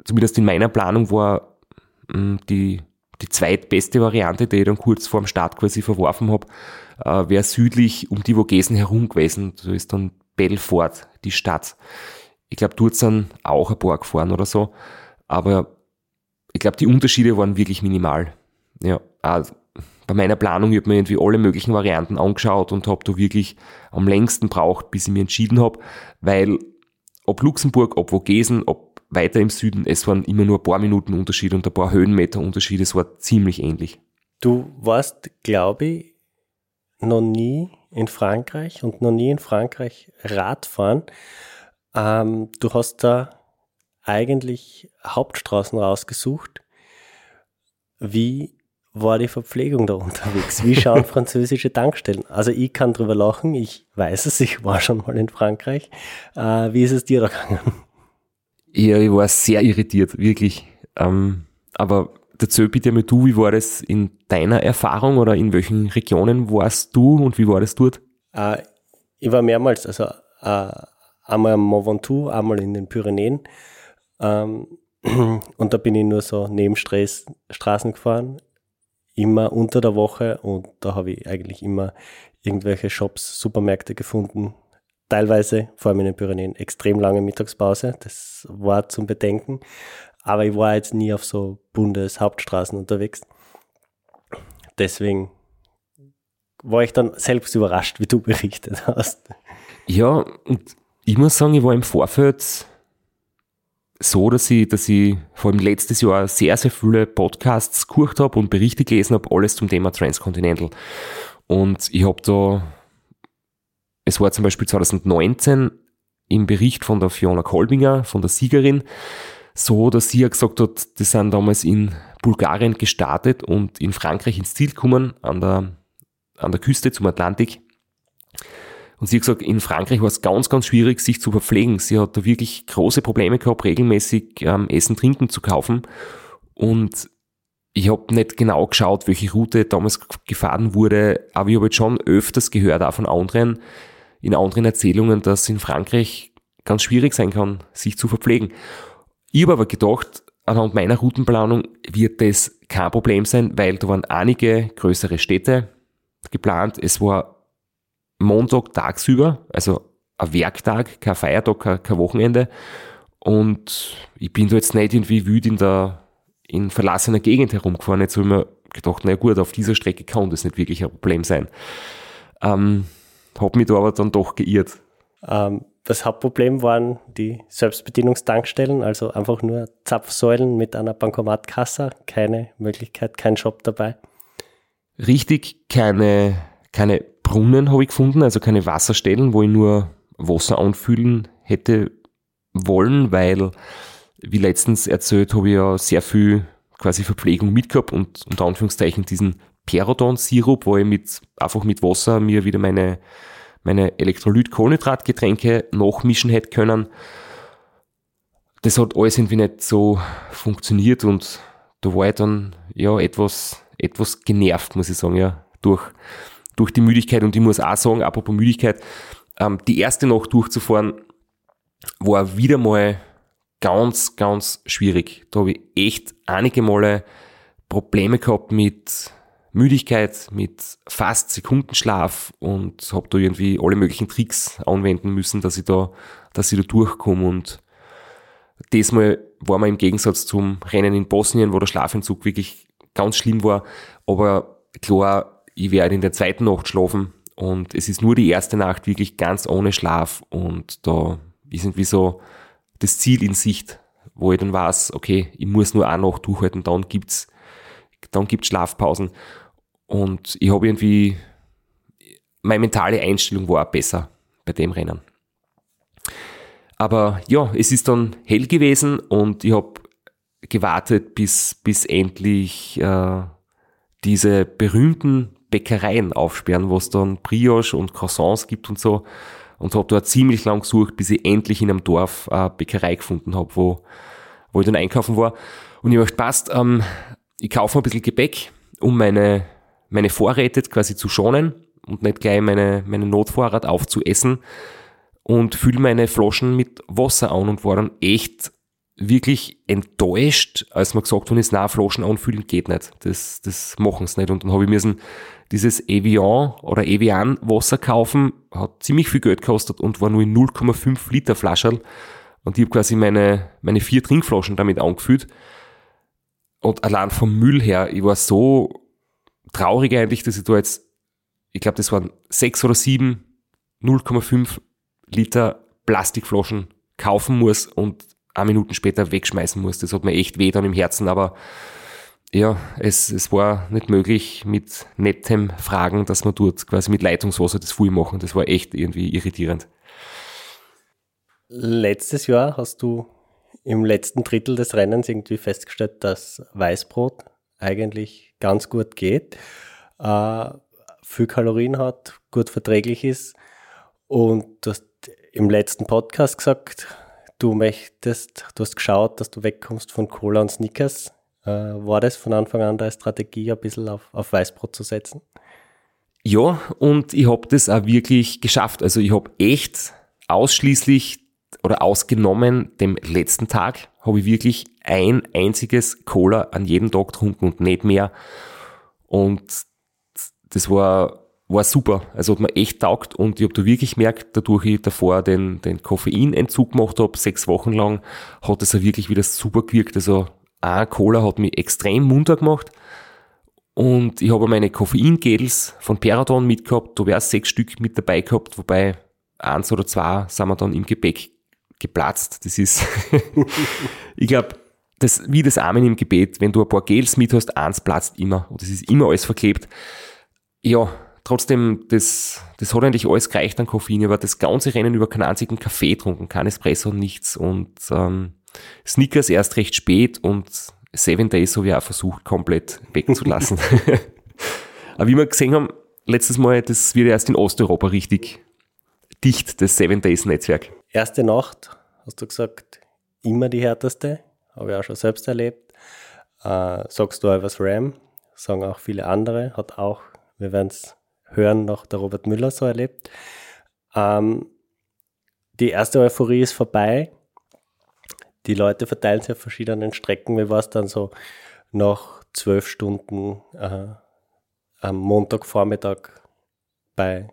zumindest in meiner Planung war hm, die, die zweitbeste Variante, die ich dann kurz vor dem Start quasi verworfen habe, äh, wäre südlich um die Vogesen herum gewesen. So ist dann Belfort, die Stadt. Ich glaube, dort sind auch ein paar gefahren oder so. Aber ich glaube, die Unterschiede waren wirklich minimal. Ja, also bei meiner Planung habe ich mir irgendwie alle möglichen Varianten angeschaut und habe da wirklich am längsten braucht, bis ich mich entschieden habe, weil ob Luxemburg, ob Vogesen, ob weiter im Süden, es waren immer nur ein paar Minuten Unterschied und ein paar Höhenmeter Unterschied, es war ziemlich ähnlich. Du warst, glaube ich, noch nie in Frankreich und noch nie in Frankreich Radfahren. Ähm, du hast da eigentlich Hauptstraßen rausgesucht. Wie war die Verpflegung da unterwegs? Wie schauen französische Tankstellen? Also ich kann drüber lachen, ich weiß es, ich war schon mal in Frankreich. Äh, wie ist es dir da gegangen? Ja, ich war sehr irritiert, wirklich. Ähm, aber erzähl bitte mal du, wie war das in deiner Erfahrung oder in welchen Regionen warst du und wie war das dort? Äh, ich war mehrmals, also äh, einmal am Mont Ventoux, einmal in den Pyrenäen. Ähm, und da bin ich nur so neben Straßen gefahren, immer unter der Woche und da habe ich eigentlich immer irgendwelche Shops, Supermärkte gefunden. Teilweise, vor allem in den Pyrenäen, extrem lange Mittagspause. Das war zum Bedenken. Aber ich war jetzt nie auf so Bundeshauptstraßen unterwegs. Deswegen war ich dann selbst überrascht, wie du berichtet hast. Ja, und ich muss sagen, ich war im Vorfeld so, dass ich, dass ich vor allem letztes Jahr sehr, sehr viele Podcasts gehört habe und Berichte gelesen habe, alles zum Thema Transcontinental. Und ich habe da, es war zum Beispiel 2019 im Bericht von der Fiona Kolbinger, von der Siegerin, so, dass sie ja gesagt hat, die sind damals in Bulgarien gestartet und in Frankreich ins Ziel gekommen, an der, an der Küste zum Atlantik. Und sie hat gesagt, in Frankreich war es ganz, ganz schwierig, sich zu verpflegen. Sie hat da wirklich große Probleme gehabt, regelmäßig ähm, Essen, Trinken zu kaufen. Und ich habe nicht genau geschaut, welche Route damals gefahren wurde, aber ich habe jetzt schon öfters gehört, auch von anderen, in anderen Erzählungen, dass in Frankreich ganz schwierig sein kann, sich zu verpflegen. Ich habe aber gedacht, anhand meiner Routenplanung wird das kein Problem sein, weil da waren einige größere Städte geplant. Es war Montag tagsüber, also ein Werktag, kein Feiertag, kein, kein Wochenende. Und ich bin da jetzt nicht irgendwie wütend in der in verlassener Gegend herumgefahren. Jetzt habe ich mir gedacht, na gut, auf dieser Strecke kann das nicht wirklich ein Problem sein. Ähm, habe mich da aber dann doch geirrt. Ähm, das Hauptproblem waren die Selbstbedienungstankstellen, also einfach nur Zapfsäulen mit einer Bankomatkasse, keine Möglichkeit, kein Shop dabei. Richtig, keine, keine Brunnen habe ich gefunden, also keine Wasserstellen, wo ich nur Wasser anfüllen hätte wollen, weil, wie letztens erzählt, habe ich ja sehr viel quasi Verpflegung mitgehabt und unter Anführungszeichen diesen Perodon-Sirup, wo ich mit, einfach mit Wasser mir wieder meine, meine Elektrolyt-Kohlenhydratgetränke nachmischen hätte können. Das hat alles irgendwie nicht so funktioniert und da war ich dann ja etwas, etwas genervt, muss ich sagen, ja, durch durch die Müdigkeit. Und ich muss auch sagen, apropos Müdigkeit, ähm, die erste Nacht durchzufahren, war wieder mal ganz, ganz schwierig. Da habe ich echt einige Male Probleme gehabt mit Müdigkeit, mit fast Sekundenschlaf und habe da irgendwie alle möglichen Tricks anwenden müssen, dass ich da, dass ich da durchkomme. Und diesmal war man im Gegensatz zum Rennen in Bosnien, wo der Schlafentzug wirklich ganz schlimm war. Aber klar, ich werde in der zweiten Nacht schlafen und es ist nur die erste Nacht wirklich ganz ohne Schlaf und da ist irgendwie so das Ziel in Sicht, wo ich dann weiß, okay, ich muss nur eine Nacht durchhalten, dann gibt's, dann gibt's Schlafpausen und ich habe irgendwie, meine mentale Einstellung war auch besser bei dem Rennen. Aber ja, es ist dann hell gewesen und ich habe gewartet, bis, bis endlich äh, diese berühmten Bäckereien aufsperren, wo es dann Brioche und Croissants gibt und so. Und habe dort ziemlich lang gesucht, bis ich endlich in einem Dorf eine Bäckerei gefunden habe, wo, wo ich dann einkaufen war. Und ich habe passt, ähm, ich kaufe ein bisschen Gebäck, um meine, meine Vorräte quasi zu schonen und nicht gleich meine, meine Notvorrat aufzuessen und fülle meine Flaschen mit Wasser an und war dann echt wirklich enttäuscht, als man gesagt hat, es na Flaschen anfüllen geht nicht. Das, das machen sie nicht. Und dann habe ich müssen dieses Evian oder Evian Wasser kaufen, hat ziemlich viel Geld gekostet und war nur in 0,5 Liter Flaschen. Und ich habe quasi meine, meine vier Trinkflaschen damit angefüllt. Und allein vom Müll her, ich war so traurig eigentlich, dass ich da jetzt, ich glaube, das waren sechs oder sieben 0,5 Liter Plastikflaschen kaufen muss und ein Minuten später wegschmeißen muss. Das hat mir echt weh dann im Herzen, aber ja, es, es war nicht möglich mit nettem Fragen, dass man dort quasi mit Leitungswasser das Fuhl machen. Das war echt irgendwie irritierend. Letztes Jahr hast du im letzten Drittel des Rennens irgendwie festgestellt, dass Weißbrot eigentlich ganz gut geht, äh, viel Kalorien hat, gut verträglich ist. Und du hast im letzten Podcast gesagt, du möchtest, du hast geschaut, dass du wegkommst von Cola und Snickers. Äh, war das von Anfang an deine Strategie, ein bisschen auf, auf Weißbrot zu setzen? Ja, und ich habe das auch wirklich geschafft. Also ich habe echt ausschließlich oder ausgenommen dem letzten Tag habe ich wirklich ein einziges Cola an jedem Tag getrunken und nicht mehr. Und das war, war super. Also hat mir echt taugt und ich habe da wirklich gemerkt, dadurch ich davor den, den Koffeinentzug gemacht habe, sechs Wochen lang, hat es auch wirklich wieder super gewirkt. Also ein Cola hat mich extrem munter gemacht. Und ich habe meine Koffeingels von Peradon mitgehabt, da wäre sechs Stück mit dabei gehabt, wobei eins oder zwei sind wir dann im Gepäck geplatzt. Das ist, ich glaube, das, wie das Amen im Gebet, wenn du ein paar Gels mit hast, eins platzt immer und es ist immer alles verklebt. Ja, trotzdem, das, das hat eigentlich alles gereicht an Koffein, aber das ganze Rennen über keinen einzigen Kaffee getrunken, kein Espresso und nichts und ähm, Snickers erst recht spät und Seven Days habe ich auch versucht, komplett wegzulassen. aber wie wir gesehen haben, letztes Mal, das wird erst in Osteuropa richtig dicht, das Seven Days Netzwerk. Erste Nacht, hast du gesagt, immer die härteste, habe ich auch schon selbst erlebt. Äh, sagst du auch Ram, sagen auch viele andere, hat auch, wir werden es hören, noch der Robert Müller so erlebt. Ähm, die erste Euphorie ist vorbei. Die Leute verteilen sich auf verschiedenen Strecken. Wie war es dann so nach zwölf Stunden äh, am Montagvormittag bei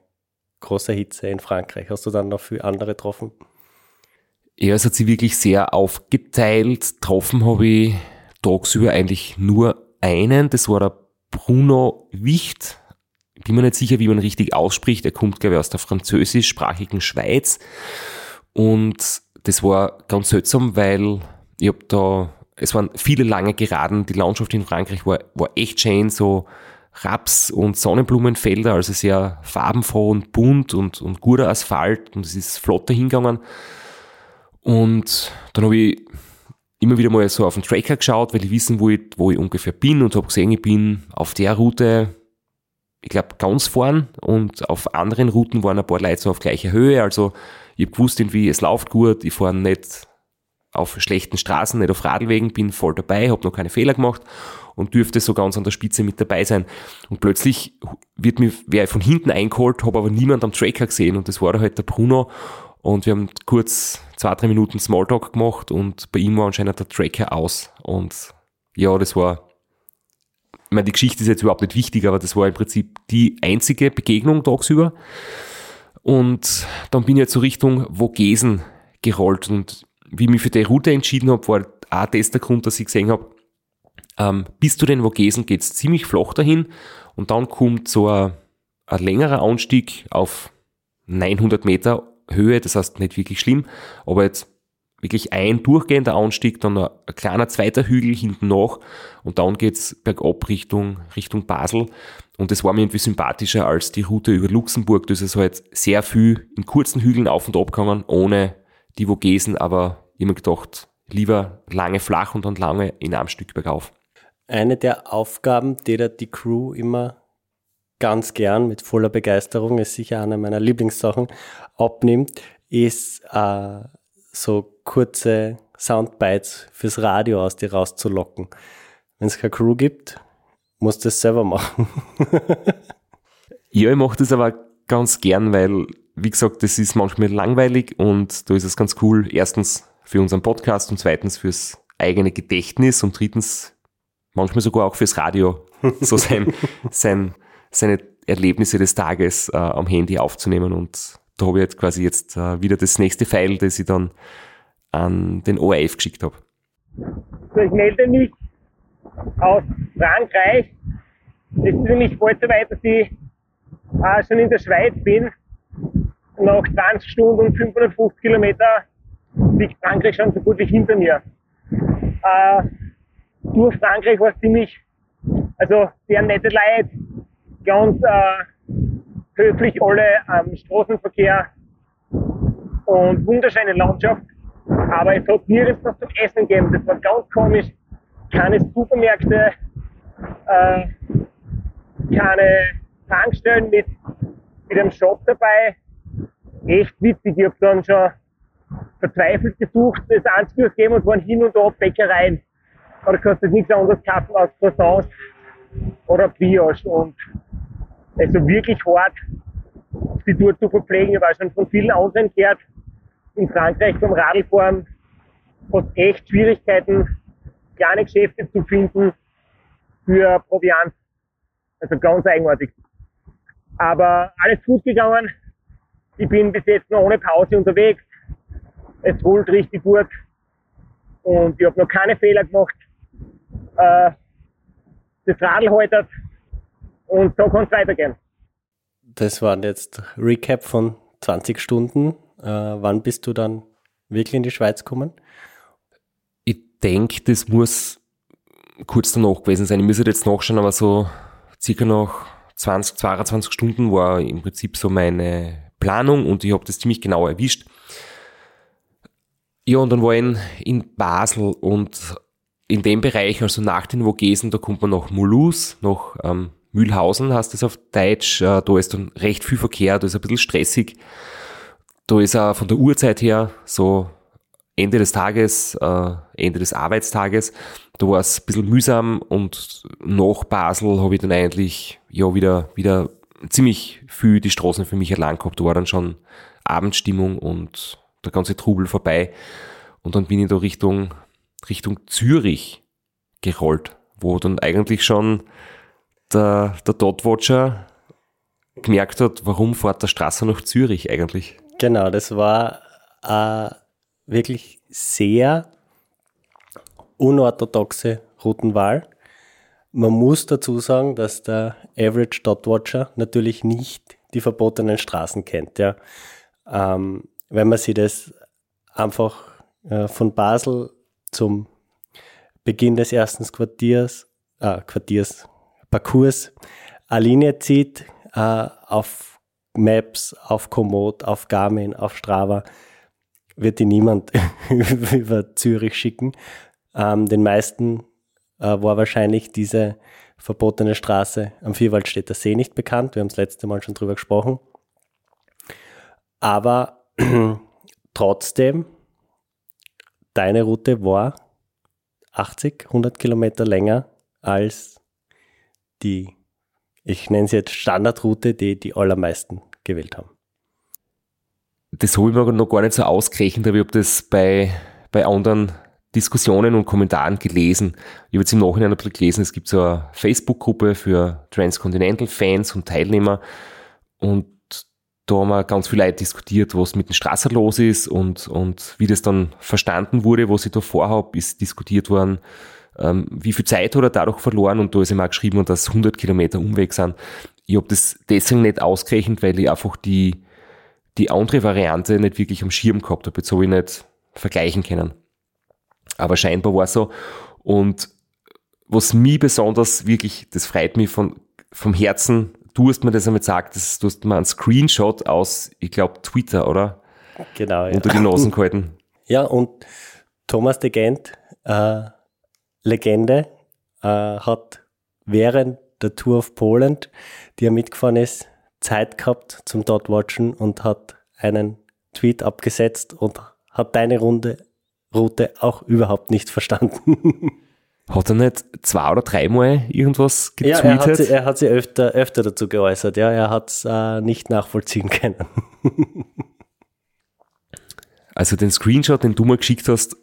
großer Hitze in Frankreich? Hast du dann noch viele andere getroffen? Ja, es hat sich wirklich sehr aufgeteilt. Getroffen habe ich tagsüber eigentlich nur einen. Das war der Bruno Wicht. Ich bin mir nicht sicher, wie man richtig ausspricht. Er kommt, glaube ich, aus der französischsprachigen Schweiz. Und das war ganz seltsam, weil ich habe da, es waren viele lange Geraden. Die Landschaft in Frankreich war, war echt schön, so Raps- und Sonnenblumenfelder, also sehr farbenfroh und bunt und, und guter Asphalt. Und es ist flotter hingegangen. Und dann habe ich immer wieder mal so auf den Tracker geschaut, weil ich wissen wollte, wo ich ungefähr bin und habe gesehen, ich bin auf der Route, ich glaube, ganz vorn. Und auf anderen Routen waren ein paar Leute so auf gleicher Höhe. Also ich habe gewusst, irgendwie, es läuft gut, ich fahre nicht auf schlechten Straßen, nicht auf Radwegen, bin voll dabei, habe noch keine Fehler gemacht und dürfte so ganz an der Spitze mit dabei sein. Und plötzlich wird mir wer von hinten eingeholt, habe aber niemand am Tracker gesehen und das war halt der Bruno und wir haben kurz zwei, drei Minuten Smalltalk gemacht und bei ihm war anscheinend der Tracker aus. Und ja, das war, ich meine, die Geschichte ist jetzt überhaupt nicht wichtig, aber das war im Prinzip die einzige Begegnung tagsüber. Und dann bin ich jetzt so Richtung Vogesen gerollt und wie ich mich für die Route entschieden habe, war auch das der Grund, dass ich gesehen habe, ähm, bis zu den Vogesen geht's ziemlich flach dahin und dann kommt so ein, ein längerer Anstieg auf 900 Meter Höhe, das heißt nicht wirklich schlimm, aber jetzt wirklich ein durchgehender Anstieg, dann ein, ein kleiner zweiter Hügel hinten nach und dann geht's bergab Richtung, Richtung Basel. Und das war mir irgendwie sympathischer als die Route über Luxemburg. Das ist halt sehr viel in kurzen Hügeln auf und ab gegangen, ohne die Vogesen, aber immer gedacht, lieber lange flach und dann lange in einem Stück bergauf. Eine der Aufgaben, die da die Crew immer ganz gern mit voller Begeisterung, ist sicher eine meiner Lieblingssachen, abnimmt, ist äh, so kurze Soundbites fürs Radio aus dir rauszulocken. Wenn es keine Crew gibt, musst du es selber machen. ja, ich mache das aber ganz gern, weil, wie gesagt, das ist manchmal langweilig und da ist es ganz cool. Erstens für unseren Podcast und zweitens fürs eigene Gedächtnis und drittens manchmal sogar auch fürs Radio so sein, sein seine Erlebnisse des Tages äh, am Handy aufzunehmen. Und da habe ich jetzt quasi jetzt äh, wieder das nächste File, das ich dann an den ORF geschickt habe. So, ich melde mich aus Frankreich. Es ist nämlich bald so weit, dass ich äh, schon in der Schweiz bin. Nach 20 Stunden und 550 Kilometer liegt Frankreich schon so gut wie hinter mir. Äh, durch Frankreich war ziemlich, also sehr nette Leute, ganz äh, höflich alle am Straßenverkehr und wunderschöne Landschaft. Aber es hat nirgends was zum Essen gegeben. Das war ganz komisch. Keine Supermärkte, Äh, keine Tankstellen mit, mit einem Shop dabei. Echt witzig. Ich habe dann schon verzweifelt gesucht. Das Einzige, was gegeben hat, waren hin und da Bäckereien. Aber kannst jetzt nichts anderes kaufen als Croissants oder Brioche. Und also wirklich hart, die Tour zu verpflegen. Ich war schon von vielen anderen gehört. In Frankreich beim Radlfahren hat echt Schwierigkeiten, kleine Geschäfte zu finden für Proviant. Also ganz eigenartig. Aber alles gut gegangen. Ich bin bis jetzt noch ohne Pause unterwegs. Es holt richtig gut. Und ich habe noch keine Fehler gemacht. Äh, das Radl haltet. Und so kann es weitergehen. Das waren jetzt Recap von 20 Stunden. Äh, wann bist du dann wirklich in die Schweiz gekommen? Ich denke, das muss kurz danach gewesen sein. Ich müsste jetzt nachschauen, aber so circa nach 20, 22 Stunden war im Prinzip so meine Planung und ich habe das ziemlich genau erwischt. Ja, und dann war ich in, in Basel und in dem Bereich, also nach den Vogesen, da kommt man nach Mulhouse, nach ähm, Mühlhausen heißt das auf Deutsch. Äh, da ist dann recht viel Verkehr, da ist ein bisschen stressig. Da ist auch von der Uhrzeit her so Ende des Tages, äh, Ende des Arbeitstages. Da war es ein bisschen mühsam und nach Basel habe ich dann eigentlich ja wieder, wieder ziemlich viel die Straßen für mich allein gehabt. Da war dann schon Abendstimmung und der ganze Trubel vorbei. Und dann bin ich da Richtung, Richtung Zürich gerollt, wo dann eigentlich schon der, der Dotwatcher gemerkt hat, warum fährt der Straße nach Zürich eigentlich. Genau, das war äh, wirklich sehr unorthodoxe Routenwahl. Man muss dazu sagen, dass der Average Dotwatcher natürlich nicht die verbotenen Straßen kennt. Ja. Ähm, wenn man sich das einfach äh, von Basel zum Beginn des ersten Quartiers, äh, Quartiers, Parcours eine Linie zieht, äh, auf Maps, auf Komoot, auf Garmin, auf Strava, wird die niemand über Zürich schicken. Ähm, den meisten äh, war wahrscheinlich diese verbotene Straße am Vierwaldstätter See nicht bekannt. Wir haben das letzte Mal schon drüber gesprochen. Aber trotzdem, deine Route war 80, 100 Kilometer länger als die, ich nenne sie jetzt Standardroute, die die allermeisten gewählt haben. Das habe ich mir noch gar nicht so ausgerechnet, aber ich habe das bei, bei anderen Diskussionen und Kommentaren gelesen. Ich habe jetzt im Nachhinein ein bisschen gelesen, es gibt so eine Facebook-Gruppe für Transcontinental-Fans und Teilnehmer und da haben wir ganz viel Leute diskutiert, was mit den Straßen los ist und, und wie das dann verstanden wurde, was ich da vorhabe, ist diskutiert worden, ähm, wie viel Zeit hat er dadurch verloren und da ist ihm auch geschrieben, dass 100 Kilometer Umweg sind. Ich habe das deswegen nicht ausgerechnet, weil ich einfach die, die andere Variante nicht wirklich am Schirm gehabt habe. Jetzt habe ich nicht vergleichen können. Aber scheinbar war es so. Und was mich besonders wirklich, das freut mich von, vom Herzen, du hast mir das einmal gesagt, das, du hast mir einen Screenshot aus, ich glaube, Twitter, oder? Genau, ja. Unter die Nasen gehalten. Ja, und Thomas de Gent, äh, Legende, äh, hat während der Tour of Poland, die er mitgefahren ist, Zeit gehabt zum dort watchen und hat einen Tweet abgesetzt und hat deine Runde, Route auch überhaupt nicht verstanden. Hat er nicht zwei oder dreimal irgendwas getweetet? Ja, er hat, sie, er hat sich öfter, öfter dazu geäußert. Ja, er hat es äh, nicht nachvollziehen können. also den Screenshot, den du mir geschickt hast,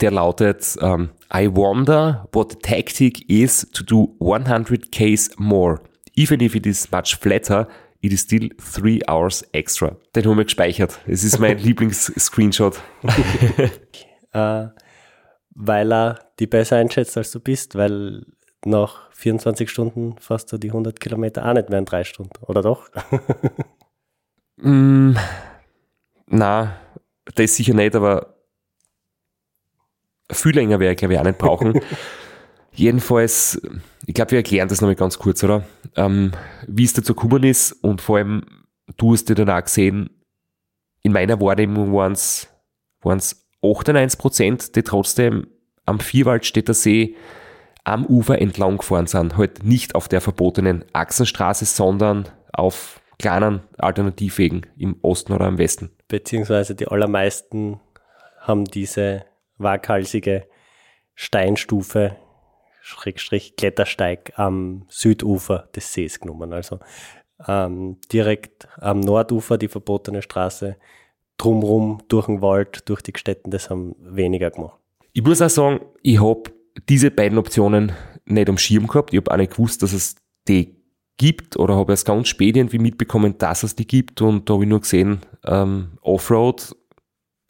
der lautet, um, ähm, I wonder what the tactic is to do 100 Ks more. Even if it is much flatter, it is still three hours extra. Den haben wir gespeichert. Es ist mein Lieblings-Screenshot. äh, weil er die besser einschätzt, als du bist, weil nach 24 Stunden fast du die 100 Kilometer auch nicht mehr in drei Stunden, oder doch? mm, na, das sicher nicht, aber viel länger werde ich, glaube ich, auch nicht brauchen. Jedenfalls, ich glaube, wir erklären das nochmal ganz kurz, oder? Ähm, wie es dazu gekommen ist und vor allem, du hast dir dann auch gesehen, in meiner Wahrnehmung waren es 98 Prozent, die trotzdem am Vierwaldstätter See am Ufer entlang gefahren sind. Halt nicht auf der verbotenen Achsenstraße, sondern auf kleinen Alternativwegen im Osten oder im Westen. Beziehungsweise die allermeisten haben diese waghalsige Steinstufe, Schrägstrich Klettersteig am Südufer des Sees genommen. Also ähm, direkt am Nordufer die verbotene Straße, drumrum durch den Wald, durch die Städten, das haben weniger gemacht. Ich muss auch sagen, ich habe diese beiden Optionen nicht am Schirm gehabt. Ich habe auch nicht gewusst, dass es die gibt oder habe erst ganz spät irgendwie mitbekommen, dass es die gibt und da habe ich nur gesehen, ähm, Offroad,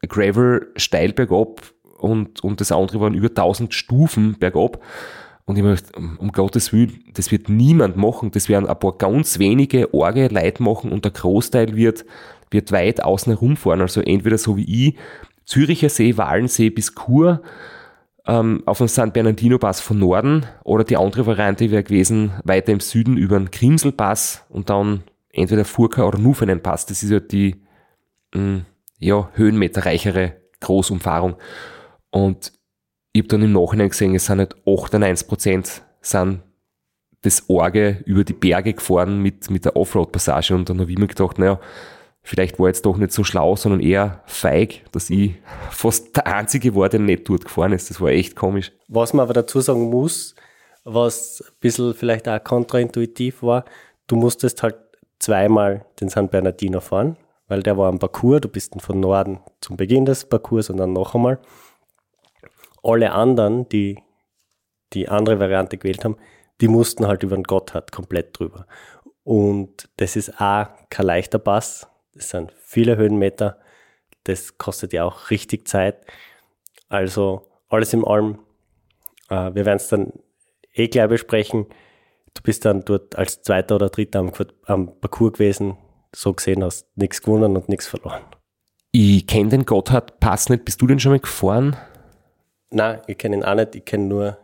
Gravel, steil bergab und, und das andere waren über 1000 Stufen bergab. Und ich möchte, um Gottes Willen, das wird niemand machen. Das werden ein paar ganz wenige Orge Leute machen und der Großteil wird, wird weit außen herumfahren. Also entweder so wie ich, Züricher See, Walensee bis Chur, ähm, auf dem San Bernardino Pass von Norden oder die andere Variante wäre gewesen, weiter im Süden über den Grimselpass und dann entweder Furka oder Nufenen Pass. Das ist ja die mh, mm, ja, höhenmeterreichere Großumfahrung. Und ich habe dann im Nachhinein gesehen, es sind nicht 98 Prozent sind das Orge über die Berge gefahren mit, mit der Offroad-Passage und dann habe ich mir gedacht, naja, vielleicht war jetzt doch nicht so schlau, sondern eher feig, dass ich fast der Einzige war, der nicht dort gefahren ist. Das war echt komisch. Was man aber dazu sagen muss, was ein bisschen vielleicht auch kontraintuitiv war, du musstest halt zweimal den San Bernardino fahren, weil der war am Parcours, du bist von Norden zum Beginn des Parcours und dann noch einmal. Alle anderen, die die andere Variante gewählt haben, die mussten halt über den Gotthard komplett drüber. Und das ist auch kein leichter Pass, das sind viele Höhenmeter. Das kostet ja auch richtig Zeit. Also alles im allem, äh, wir werden es dann eh gleich besprechen. Du bist dann dort als Zweiter oder Dritter am, am Parcours gewesen. So gesehen hast nichts gewonnen und nichts verloren. Ich kenne den Gotthard-Pass nicht. Bist du den schon mal gefahren? Nein, ich kenne ihn auch nicht. Ich kenne nur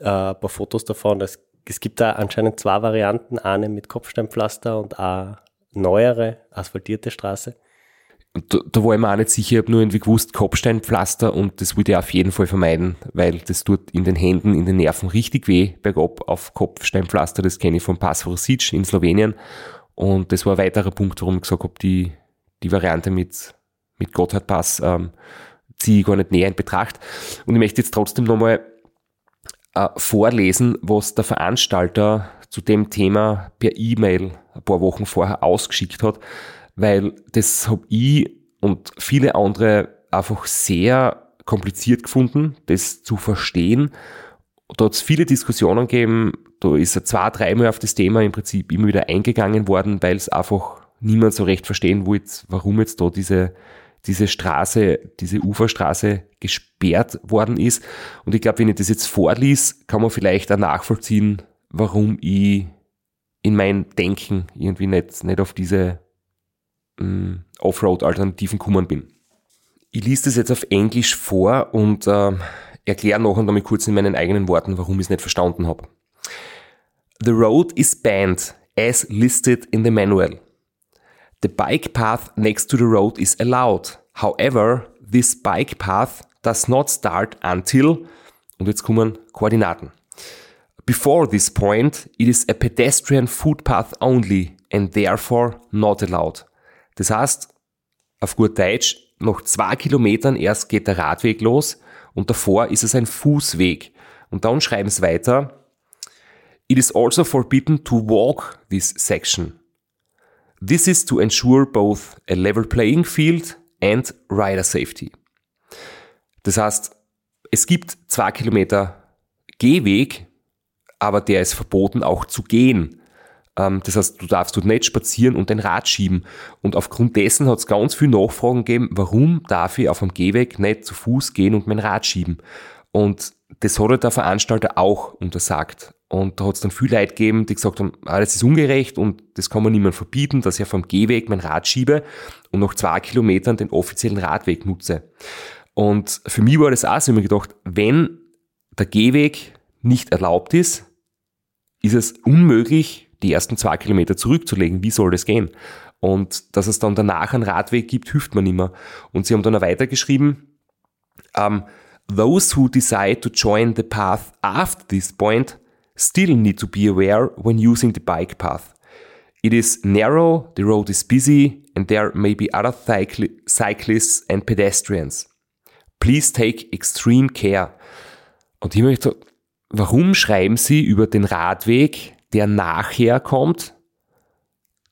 äh, ein paar Fotos davon. Es, es gibt da anscheinend zwei Varianten. Eine mit Kopfsteinpflaster und eine neuere asphaltierte Straße. Da, da war ich mir auch nicht sicher, ich habe nur irgendwie gewusst, Kopfsteinpflaster und das würde ich auf jeden Fall vermeiden, weil das tut in den Händen, in den Nerven richtig weh, bergab auf Kopfsteinpflaster, das kenne ich von Pasvorsic in Slowenien und das war ein weiterer Punkt, warum ich gesagt habe, die, die Variante mit, mit Gotthardpass ähm, ziehe ich gar nicht näher in Betracht. Und ich möchte jetzt trotzdem nochmal äh, vorlesen, was der Veranstalter zu dem Thema per E-Mail ein paar Wochen vorher ausgeschickt hat, weil das habe ich und viele andere einfach sehr kompliziert gefunden, das zu verstehen. Da hat es viele Diskussionen gegeben, da ist er zwei, dreimal auf das Thema im Prinzip immer wieder eingegangen worden, weil es einfach niemand so recht verstehen wollte, warum jetzt da diese, diese Straße, diese Uferstraße gesperrt worden ist. Und ich glaube, wenn ich das jetzt vorlies, kann man vielleicht auch nachvollziehen, warum ich in mein Denken irgendwie nicht, nicht auf diese ähm, Offroad-Alternativen gekommen bin. Ich lese das jetzt auf Englisch vor und äh, erkläre noch damit kurz in meinen eigenen Worten, warum ich es nicht verstanden habe. The road is banned as listed in the manual. The bike path next to the road is allowed. However, this bike path does not start until, und jetzt kommen Koordinaten. Before this point, it is a pedestrian footpath only and therefore not allowed. Das heißt, auf gut Deutsch, noch zwei Kilometern erst geht der Radweg los und davor ist es ein Fußweg. Und dann schreiben sie weiter, It is also forbidden to walk this section. This is to ensure both a level playing field and rider safety. Das heißt, es gibt zwei Kilometer Gehweg, aber der ist verboten auch zu gehen. Ähm, das heißt, du darfst dort nicht spazieren und dein Rad schieben. Und aufgrund dessen hat es ganz viele Nachfragen gegeben, warum darf ich auf dem Gehweg nicht zu Fuß gehen und mein Rad schieben? Und das hat halt der Veranstalter auch untersagt. Und da hat es dann viele Leute gegeben, die gesagt haben, ah, das ist ungerecht und das kann man niemand verbieten, dass ich vom Gehweg mein Rad schiebe und nach zwei Kilometern den offiziellen Radweg nutze. Und für mich war das auch so, ich mir gedacht, wenn der Gehweg nicht erlaubt ist, ist es unmöglich, die ersten zwei Kilometer zurückzulegen. Wie soll das gehen? Und dass es dann danach einen Radweg gibt, hilft man immer. Und sie haben dann auch weitergeschrieben, um, ähm, Those who decide to join the path after this point still need to be aware when using the bike path. It is narrow, the road is busy, and there may be other cycli cyclists and pedestrians. Please take extreme care. Und ich möchte, warum schreiben Sie über den Radweg, der nachher kommt,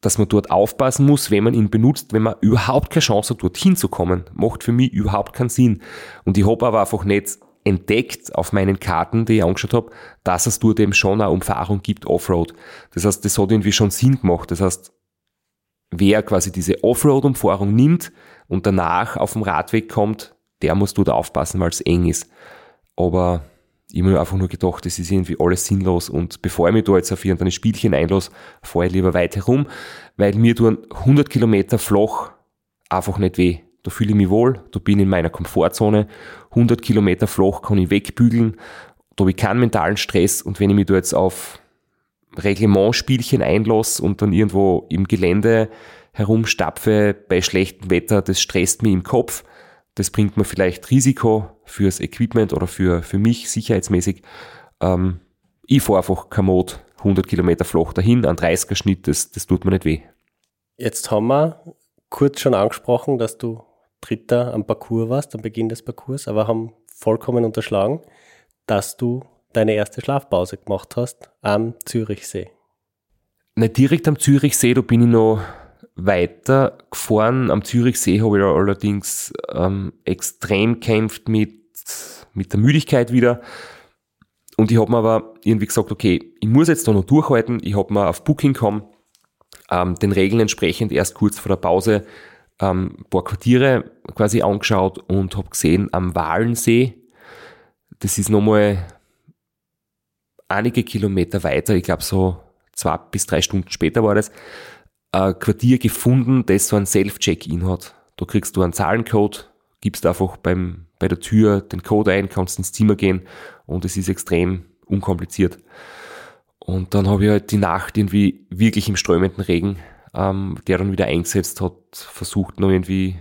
dass man dort aufpassen muss, wenn man ihn benutzt, wenn man überhaupt keine Chance hat, dorthin zu kommen. Macht für mich überhaupt keinen Sinn. Und ich habe aber einfach nicht entdeckt auf meinen Karten, die ich angeschaut habe, dass es dort eben schon eine Umfahrung gibt, Offroad. Das heißt, das hat irgendwie schon Sinn gemacht. Das heißt, wer quasi diese Offroad-Umfahrung nimmt und danach auf dem Radweg kommt, der muss dort aufpassen, weil es eng ist. Aber ich habe mir einfach nur gedacht, das ist irgendwie alles sinnlos und bevor ich mich da jetzt auf irgendein Spielchen einlasse, fahre ich lieber weit herum, weil mir tun 100 Kilometer flach einfach nicht weh. Da fühle ich mich wohl, da bin ich in meiner Komfortzone, 100 Kilometer flach kann ich wegbügeln, da habe ich keinen mentalen Stress und wenn ich mich da jetzt auf Reglementspielchen einlasse und dann irgendwo im Gelände herumstapfe bei schlechtem Wetter, das stresst mich im Kopf, das bringt mir vielleicht Risiko fürs Equipment oder für, für mich sicherheitsmäßig. Ähm, ich fahre einfach Komoot 100 Kilometer flach dahin, an 30er Schnitt, das, das tut mir nicht weh. Jetzt haben wir kurz schon angesprochen, dass du Dritter am Parcours warst, am Beginn des Parcours, aber haben vollkommen unterschlagen, dass du deine erste Schlafpause gemacht hast am Zürichsee. Nicht direkt am Zürichsee, da bin ich noch weiter gefahren. Am Zürichsee habe ich allerdings ähm, extrem kämpft mit, mit der Müdigkeit wieder. Und ich habe mir aber irgendwie gesagt, okay, ich muss jetzt da noch durchhalten. Ich habe mir auf Booking.com ähm, den Regeln entsprechend erst kurz vor der Pause ähm, ein paar Quartiere quasi angeschaut und habe gesehen am Walensee, das ist nochmal einige Kilometer weiter, ich glaube so zwei bis drei Stunden später war das, ein Quartier gefunden, das so ein Self-Check-In hat. Da kriegst du einen Zahlencode, gibst einfach beim, bei der Tür den Code ein, kannst ins Zimmer gehen und es ist extrem unkompliziert. Und dann habe ich halt die Nacht irgendwie wirklich im strömenden Regen, ähm, der dann wieder eingesetzt hat, versucht noch irgendwie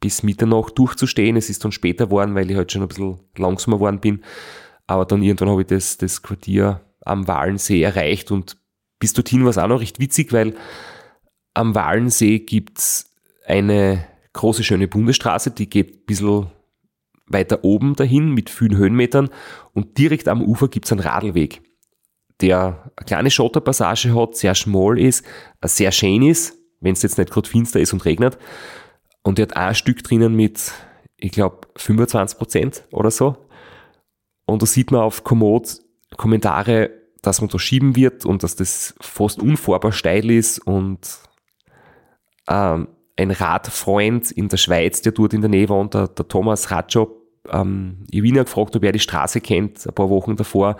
bis Mitternacht durchzustehen. Es ist dann später geworden, weil ich halt schon ein bisschen langsamer geworden bin. Aber dann irgendwann habe ich das, das Quartier am Walensee erreicht und bis dorthin war es auch noch recht witzig, weil am Walensee gibt's eine große, schöne Bundesstraße, die geht ein bisschen weiter oben dahin mit vielen Höhenmetern und direkt am Ufer gibt's einen Radlweg, der eine kleine Schotterpassage hat, sehr schmal ist, sehr schön ist, wenn es jetzt nicht gerade finster ist und regnet. Und der hat ein Stück drinnen mit, ich glaube, 25 Prozent oder so. Und da sieht man auf Komoot Kommentare, dass man da schieben wird und dass das fast unfahrbar steil ist und ähm, ein Radfreund in der Schweiz, der dort in der Nähe wohnt, der, der Thomas Radjob, ähm, ich ja gefragt, ob er die Straße kennt, ein paar Wochen davor.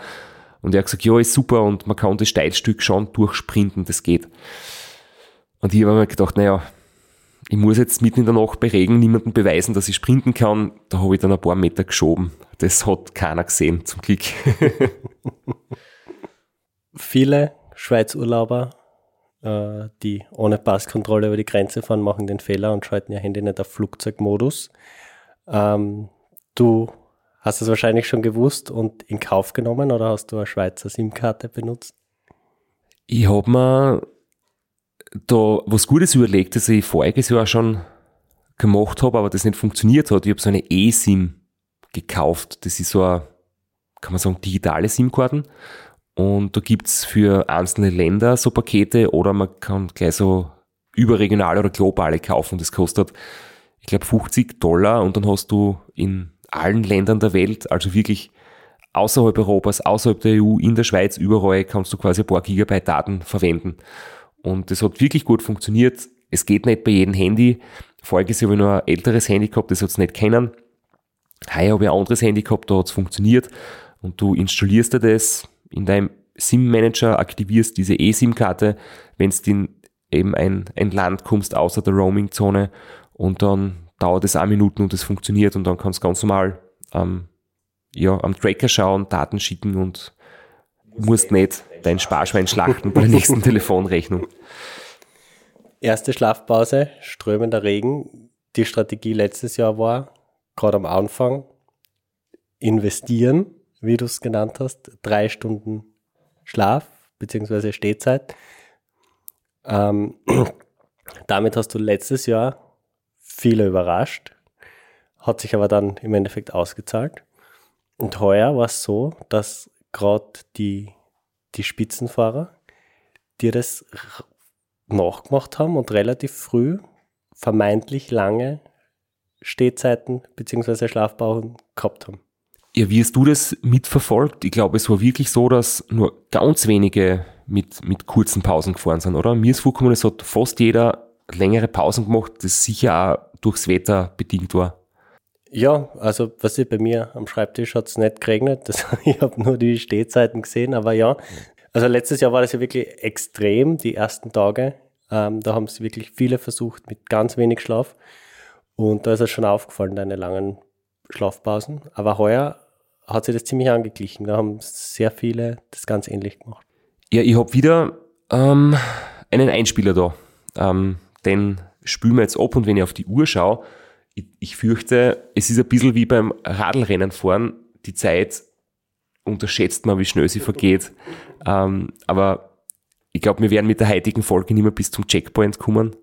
Und er hat gesagt, ja, ist super und man kann das Steilstück schon durchsprinten, das geht. Und ich habe mir gedacht, naja, ich muss jetzt mitten in der Nacht bei Regen niemandem beweisen, dass ich sprinten kann. Da habe ich dann ein paar Meter geschoben. Das hat keiner gesehen, zum Glück. Viele Schweizurlauber die ohne Passkontrolle über die Grenze fahren, machen den Fehler und schalten ihr Handy nicht auf Flugzeugmodus. Ähm, du hast es wahrscheinlich schon gewusst und in Kauf genommen oder hast du eine Schweizer SIM-Karte benutzt? Ich habe mir da was Gutes überlegt, das ich voriges Jahr schon gemacht habe, aber das nicht funktioniert hat. Ich habe so eine E-SIM gekauft. Das ist so eine, kann man sagen, digitale SIM-Karten. Und da gibt's für einzelne Länder so Pakete oder man kann gleich so überregionale oder globale kaufen. Das kostet, ich glaube, 50 Dollar und dann hast du in allen Ländern der Welt, also wirklich außerhalb Europas, außerhalb der EU, in der Schweiz, überall kannst du quasi ein paar Gigabyte Daten verwenden. Und das hat wirklich gut funktioniert. Es geht nicht bei jedem Handy. Voriges habe ich noch ein älteres Handy gehabt, das hat's nicht kennen. Heuer habe ich ein anderes Handy gehabt, da hat's funktioniert. Und du installierst dir das, in deinem SIM-Manager aktivierst diese eSIM-Karte, wenn du in eben ein, ein Land kommst außer der Roaming-Zone und dann dauert es eine Minuten und es funktioniert und dann kannst du ganz normal ähm, ja, am Tracker schauen, Daten schicken und musst nicht dein Sparschwein schlachten bei der nächsten Telefonrechnung. Erste Schlafpause, strömender Regen. Die Strategie letztes Jahr war, gerade am Anfang, investieren, wie du es genannt hast, drei Stunden Schlaf bzw. Stehzeit. Ähm, damit hast du letztes Jahr viele überrascht, hat sich aber dann im Endeffekt ausgezahlt. Und heuer war es so, dass gerade die, die Spitzenfahrer dir das nachgemacht haben und relativ früh vermeintlich lange Stehzeiten bzw. Schlafpausen gehabt haben. Ja, wie hast du das mitverfolgt? Ich glaube, es war wirklich so, dass nur ganz wenige mit, mit kurzen Pausen gefahren sind, oder? Mir ist vorgekommen, es hat fast jeder längere Pausen gemacht, das sicher auch durchs Wetter bedingt war. Ja, also was ich bei mir am Schreibtisch hat es nicht geregnet. Das, ich habe nur die Stehzeiten gesehen, aber ja. Also letztes Jahr war das ja wirklich extrem, die ersten Tage. Ähm, da haben es wirklich viele versucht mit ganz wenig Schlaf. Und da ist es schon aufgefallen, deine langen Schlafpausen. Aber heuer hat sich das ziemlich angeglichen. Da haben sehr viele das ganz ähnlich gemacht. Ja, ich habe wieder ähm, einen Einspieler da. Ähm, den spülen wir jetzt ab und wenn ich auf die Uhr schaue, ich, ich fürchte, es ist ein bisschen wie beim Radlrennen fahren. Die Zeit unterschätzt man, wie schnell sie vergeht. Ähm, aber ich glaube, wir werden mit der heutigen Folge nicht mehr bis zum Checkpoint kommen.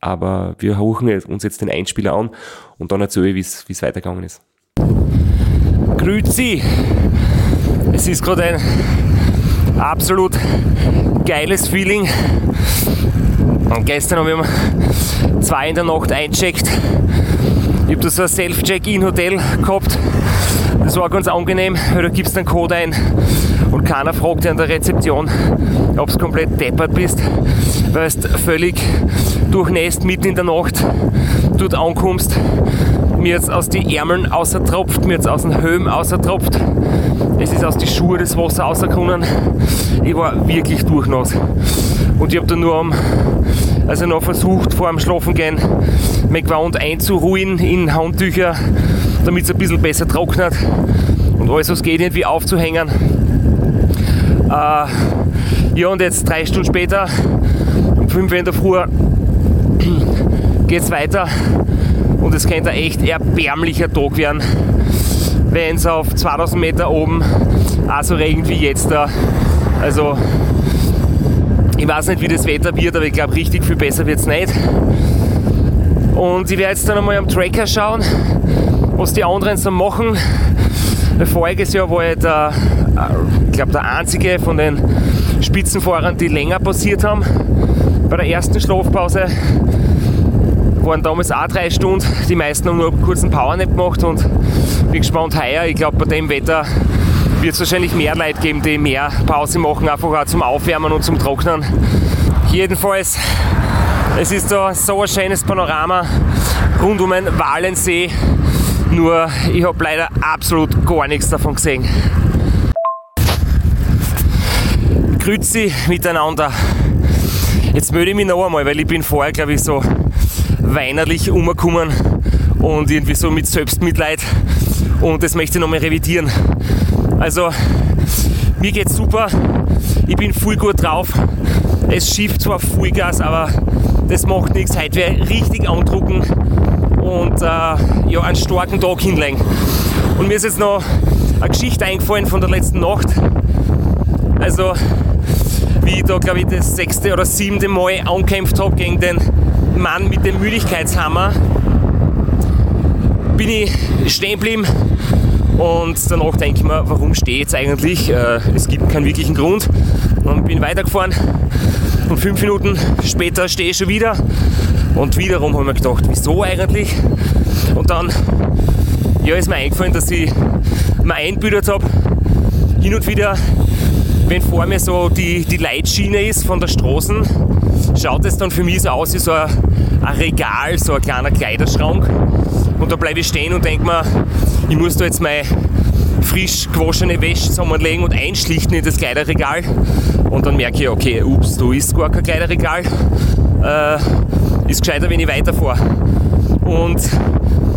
Aber wir hochen uns jetzt den Einspieler an und dann erzähle ich, wie es weitergegangen ist. Grüezi! Es ist gerade ein absolut geiles Feeling. Und gestern haben wir zwei in der Nacht eincheckt. Ich habe da so ein Self-Check-In-Hotel gehabt. Das war ganz angenehm, weil da gibst einen Code ein und keiner fragt dich an der Rezeption, ob du komplett deppert bist, weil du völlig durchnässt mitten in der Nacht dort ankommst mir jetzt aus den Ärmeln außertropft, mir jetzt aus den Höhen außertropft. Es ist aus den Schuhen das Wasser rausgekommen. Ich war wirklich durchnass. Und ich habe dann nur am, also noch versucht, vor dem Schlafen gehen, mein Gewand einzuruhen in Handtücher, damit es ein bisschen besser trocknet und alles, was geht, irgendwie aufzuhängen. Äh, ja, und jetzt drei Stunden später, um 5 Uhr in der Früh, geht es weiter und es könnte ein echt erbärmlicher Tag werden, wenn es auf 2000 Meter oben auch so regnet wie jetzt da. Also ich weiß nicht, wie das Wetter wird, aber ich glaube, richtig viel besser wird es nicht. Und ich werde jetzt dann einmal am Tracker schauen, was die anderen so machen. Voriges Jahr war ich der, ich glaube, der einzige von den Spitzenfahrern, die länger passiert haben. Bei der ersten Schlafpause waren damals auch drei Stunden. Die meisten haben nur einen kurzen Powernap gemacht und bin gespannt heuer. Ich glaube, bei dem Wetter wird es wahrscheinlich mehr Leute geben, die mehr Pause machen, einfach auch zum Aufwärmen und zum Trocknen. Jedenfalls, es ist da so ein schönes Panorama rund um den Walensee. Nur ich habe leider absolut gar nichts davon gesehen. Grüezi miteinander. Jetzt melde ich mich noch einmal, weil ich bin vorher, glaube ich, so weinerlich umgekommen und irgendwie so mit Selbstmitleid und das möchte ich nochmal revidieren. Also, mir geht's super, ich bin voll gut drauf. Es schifft zwar Vollgas, aber das macht nichts. Heute ich richtig andrucken und äh, ja, einen starken Tag hinlegen. Und mir ist jetzt noch eine Geschichte eingefallen von der letzten Nacht. Also, wie ich da, glaube ich, das sechste oder siebte Mal angekämpft habe gegen den Mann mit dem Müdigkeitshammer bin ich stehen geblieben und danach denke ich mir, warum stehe ich jetzt eigentlich? Äh, es gibt keinen wirklichen Grund. Und bin weitergefahren und fünf Minuten später stehe ich schon wieder und wiederum habe ich mir gedacht, wieso eigentlich? Und dann ja, ist mir eingefallen, dass ich mir einbildet habe, hin und wieder, wenn vor mir so die, die Leitschiene ist von der Straße, schaut es dann für mich so aus wie so ein, ein Regal, so ein kleiner Kleiderschrank. Und da bleibe ich stehen und denke mir, ich muss da jetzt meine frisch gewaschene Wäsche zusammenlegen und einschlichten in das Kleiderregal. Und dann merke ich, okay, ups, da ist gar kein Kleiderregal. Äh, ist gescheiter, wenn ich weiterfahre. Und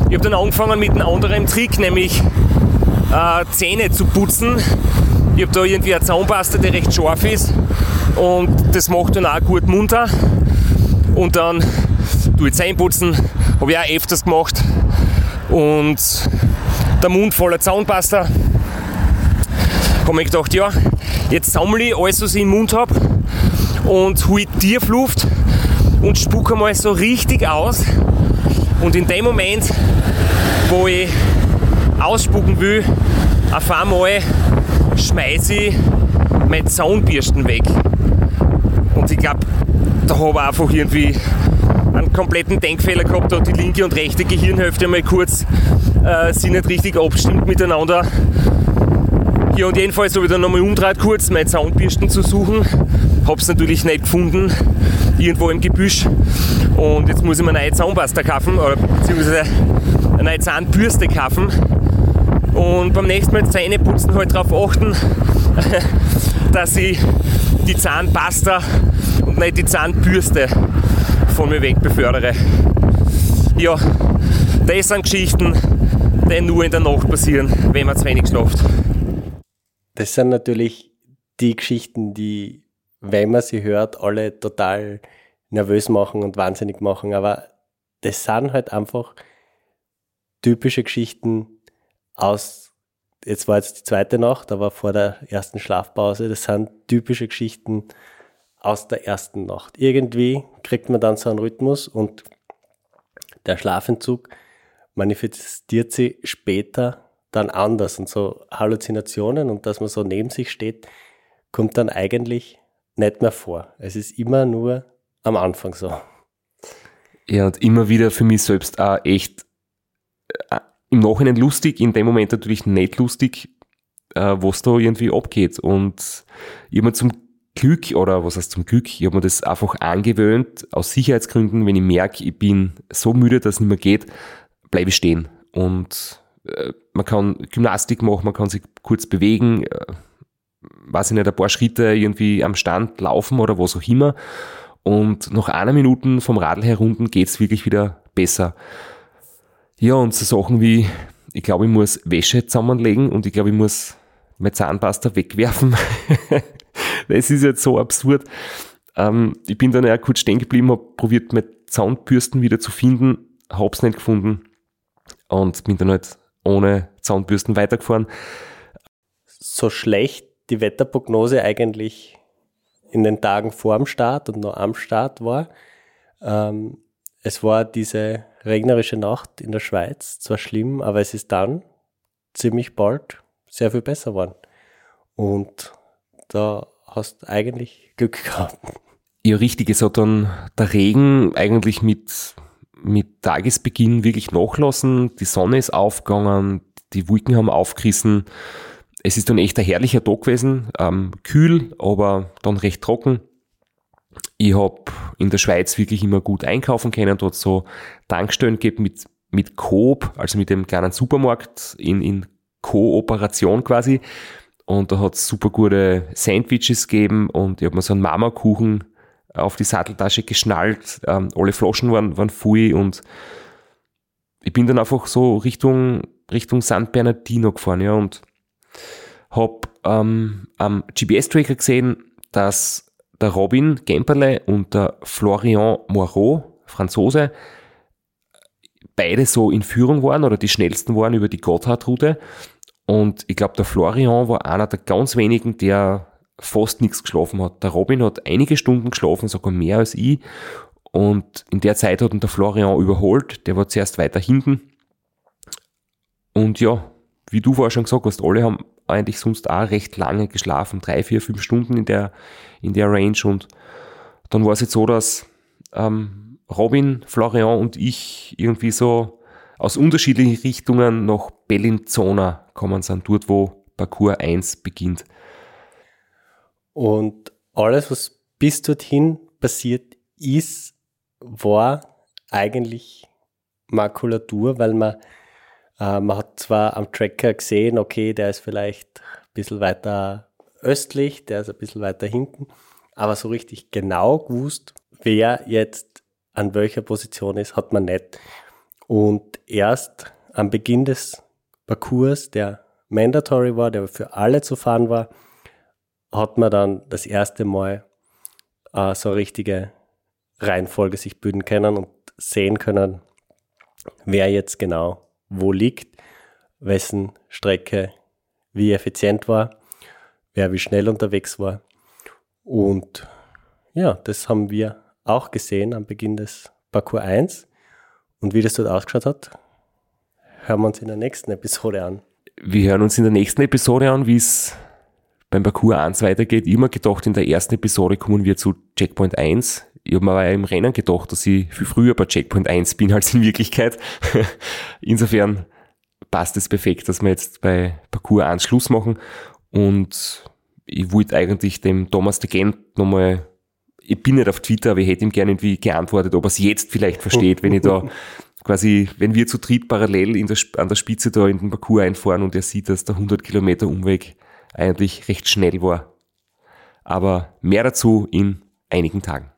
ich habe dann angefangen mit einem anderen Trick, nämlich äh, Zähne zu putzen. Ich habe da irgendwie eine Zahnpasta, die recht scharf ist und das macht dann auch gut munter. Und dann tue ich Zähne putzen, habe ich auch öfters gemacht. Und der Mund voller Zaunpasta. Habe ich gedacht, ja, jetzt sammle ich alles, was ich im Mund habe und hole Tiefluft und spucke mal so richtig aus. Und in dem Moment, wo ich ausspucken will, auf einmal schmeiße ich meine Zaunbürsten weg. Und ich glaube, da habe ich einfach irgendwie einen kompletten Denkfehler gehabt, da die linke und rechte Gehirnhälfte mal kurz äh, sich nicht richtig abstimmt miteinander. Ja, und jedenfalls habe ich dann nochmal umdreht kurz, meine Zaunbürsten zu suchen. Hab's natürlich nicht gefunden, irgendwo im Gebüsch. Und jetzt muss ich mir eine neue Zahnpasta kaufen, oder beziehungsweise eine neue Zahnbürste kaufen. Und beim nächsten Mal Zähne putzen halt darauf achten, dass ich die Zahnpasta und nicht die Zahnbürste von mir weg befördere. Ja, das sind Geschichten, die nur in der Nacht passieren, wenn man zu wenig schlaft. Das sind natürlich die Geschichten, die, wenn man sie hört, alle total nervös machen und wahnsinnig machen. Aber das sind halt einfach typische Geschichten aus, jetzt war jetzt die zweite Nacht, aber vor der ersten Schlafpause, das sind typische Geschichten aus der ersten Nacht. Irgendwie kriegt man dann so einen Rhythmus und der Schlafentzug manifestiert sich später dann anders und so Halluzinationen und dass man so neben sich steht, kommt dann eigentlich nicht mehr vor. Es ist immer nur am Anfang so. Ja, und immer wieder für mich selbst auch echt äh, im Nachhinein lustig, in dem Moment natürlich nicht lustig, äh, was da irgendwie abgeht. Und ich habe zum Glück, oder was heißt zum Glück, ich habe mir das einfach angewöhnt, aus Sicherheitsgründen, wenn ich merke, ich bin so müde, dass es nicht mehr geht, bleibe ich stehen. Und äh, man kann Gymnastik machen, man kann sich kurz bewegen, äh, weiß ich nicht, ein paar Schritte irgendwie am Stand laufen oder was auch immer. Und nach einer Minute vom Radl herunden geht's wirklich wieder besser. Ja, und so Sachen wie, ich glaube, ich muss Wäsche zusammenlegen und ich glaube, ich muss meine Zahnpasta wegwerfen. das ist jetzt so absurd. Ähm, ich bin dann ja kurz stehen geblieben, habe probiert, meine Zahnbürsten wieder zu finden, hab's nicht gefunden und bin dann halt ohne Zahnbürsten weitergefahren. So schlecht die Wetterprognose eigentlich in den Tagen vor dem Start und noch am Start war. Ähm, es war diese regnerische Nacht in der Schweiz, zwar schlimm, aber es ist dann ziemlich bald sehr viel besser geworden. Und da hast du eigentlich Glück gehabt. Ja, richtig. Es hat dann der Regen eigentlich mit, mit Tagesbeginn wirklich nachlassen. Die Sonne ist aufgegangen, die Wolken haben aufgerissen. Es ist dann echt ein herrlicher Tag gewesen. Ähm, kühl, aber dann recht trocken. Ich habe in der Schweiz wirklich immer gut einkaufen können. Dort so Tankstellen gegeben mit, mit Coop, also mit dem kleinen Supermarkt in, in Kooperation quasi. Und da hat es super gute Sandwiches gegeben und ich habe mir so einen Marmorkuchen auf die Satteltasche geschnallt. Ähm, alle Flaschen waren, waren voll und ich bin dann einfach so Richtung, Richtung San Bernardino gefahren, ja, und habe ähm, am GPS-Tracker gesehen, dass der Robin Gemperle und der Florian Moreau, Franzose, beide so in Führung waren oder die schnellsten waren über die Gotthardroute. Und ich glaube, der Florian war einer der ganz wenigen, der fast nichts geschlafen hat. Der Robin hat einige Stunden geschlafen, sogar mehr als ich. Und in der Zeit hat ihn der Florian überholt. Der war zuerst weiter hinten. Und ja, wie du vorher schon gesagt hast, alle haben eigentlich sonst auch recht lange geschlafen, drei, vier, fünf Stunden in der, in der Range. Und dann war es jetzt so, dass ähm, Robin, Florian und ich irgendwie so aus unterschiedlichen Richtungen nach Bellinzona kommen sind, dort wo Parcours 1 beginnt. Und alles, was bis dorthin passiert ist, war eigentlich Makulatur, weil man äh, man hat zwar am Tracker gesehen, okay, der ist vielleicht ein bisschen weiter östlich, der ist ein bisschen weiter hinten, aber so richtig genau gewusst, wer jetzt an welcher Position ist, hat man nicht. Und erst am Beginn des Parcours, der mandatory war, der für alle zu fahren war, hat man dann das erste Mal äh, so eine richtige Reihenfolge sich bilden können und sehen können, wer jetzt genau wo liegt. wessen Strecke wie effizient war, wer wie schnell unterwegs war. Und ja, das haben wir auch gesehen am Beginn des Parcours 1. Und wie das dort ausgeschaut hat, hören wir uns in der nächsten Episode an. Wir hören uns in der nächsten Episode an, wie es beim Parcours 1 weitergeht. Mir gedacht, in der ersten Episode kommen wir zu Checkpoint 1. Ich habe mir aber im Rennen gedacht, dass ich viel früher bei Checkpoint 1 bin als in Wirklichkeit. Insofern passt es perfekt, dass wir jetzt bei Parcours 1 Schluss machen. Und ich wollte eigentlich dem Thomas de Gent nochmal, ich bin nicht auf Twitter, aber ich hätte ihm gerne irgendwie geantwortet, ob er es jetzt vielleicht versteht, wenn ich da quasi, wenn wir zu dritt parallel der, an der Spitze da in den Parcours einfahren und er sieht, dass der 100 Kilometer Umweg eigentlich recht schnell war. Aber mehr dazu in einigen Tagen.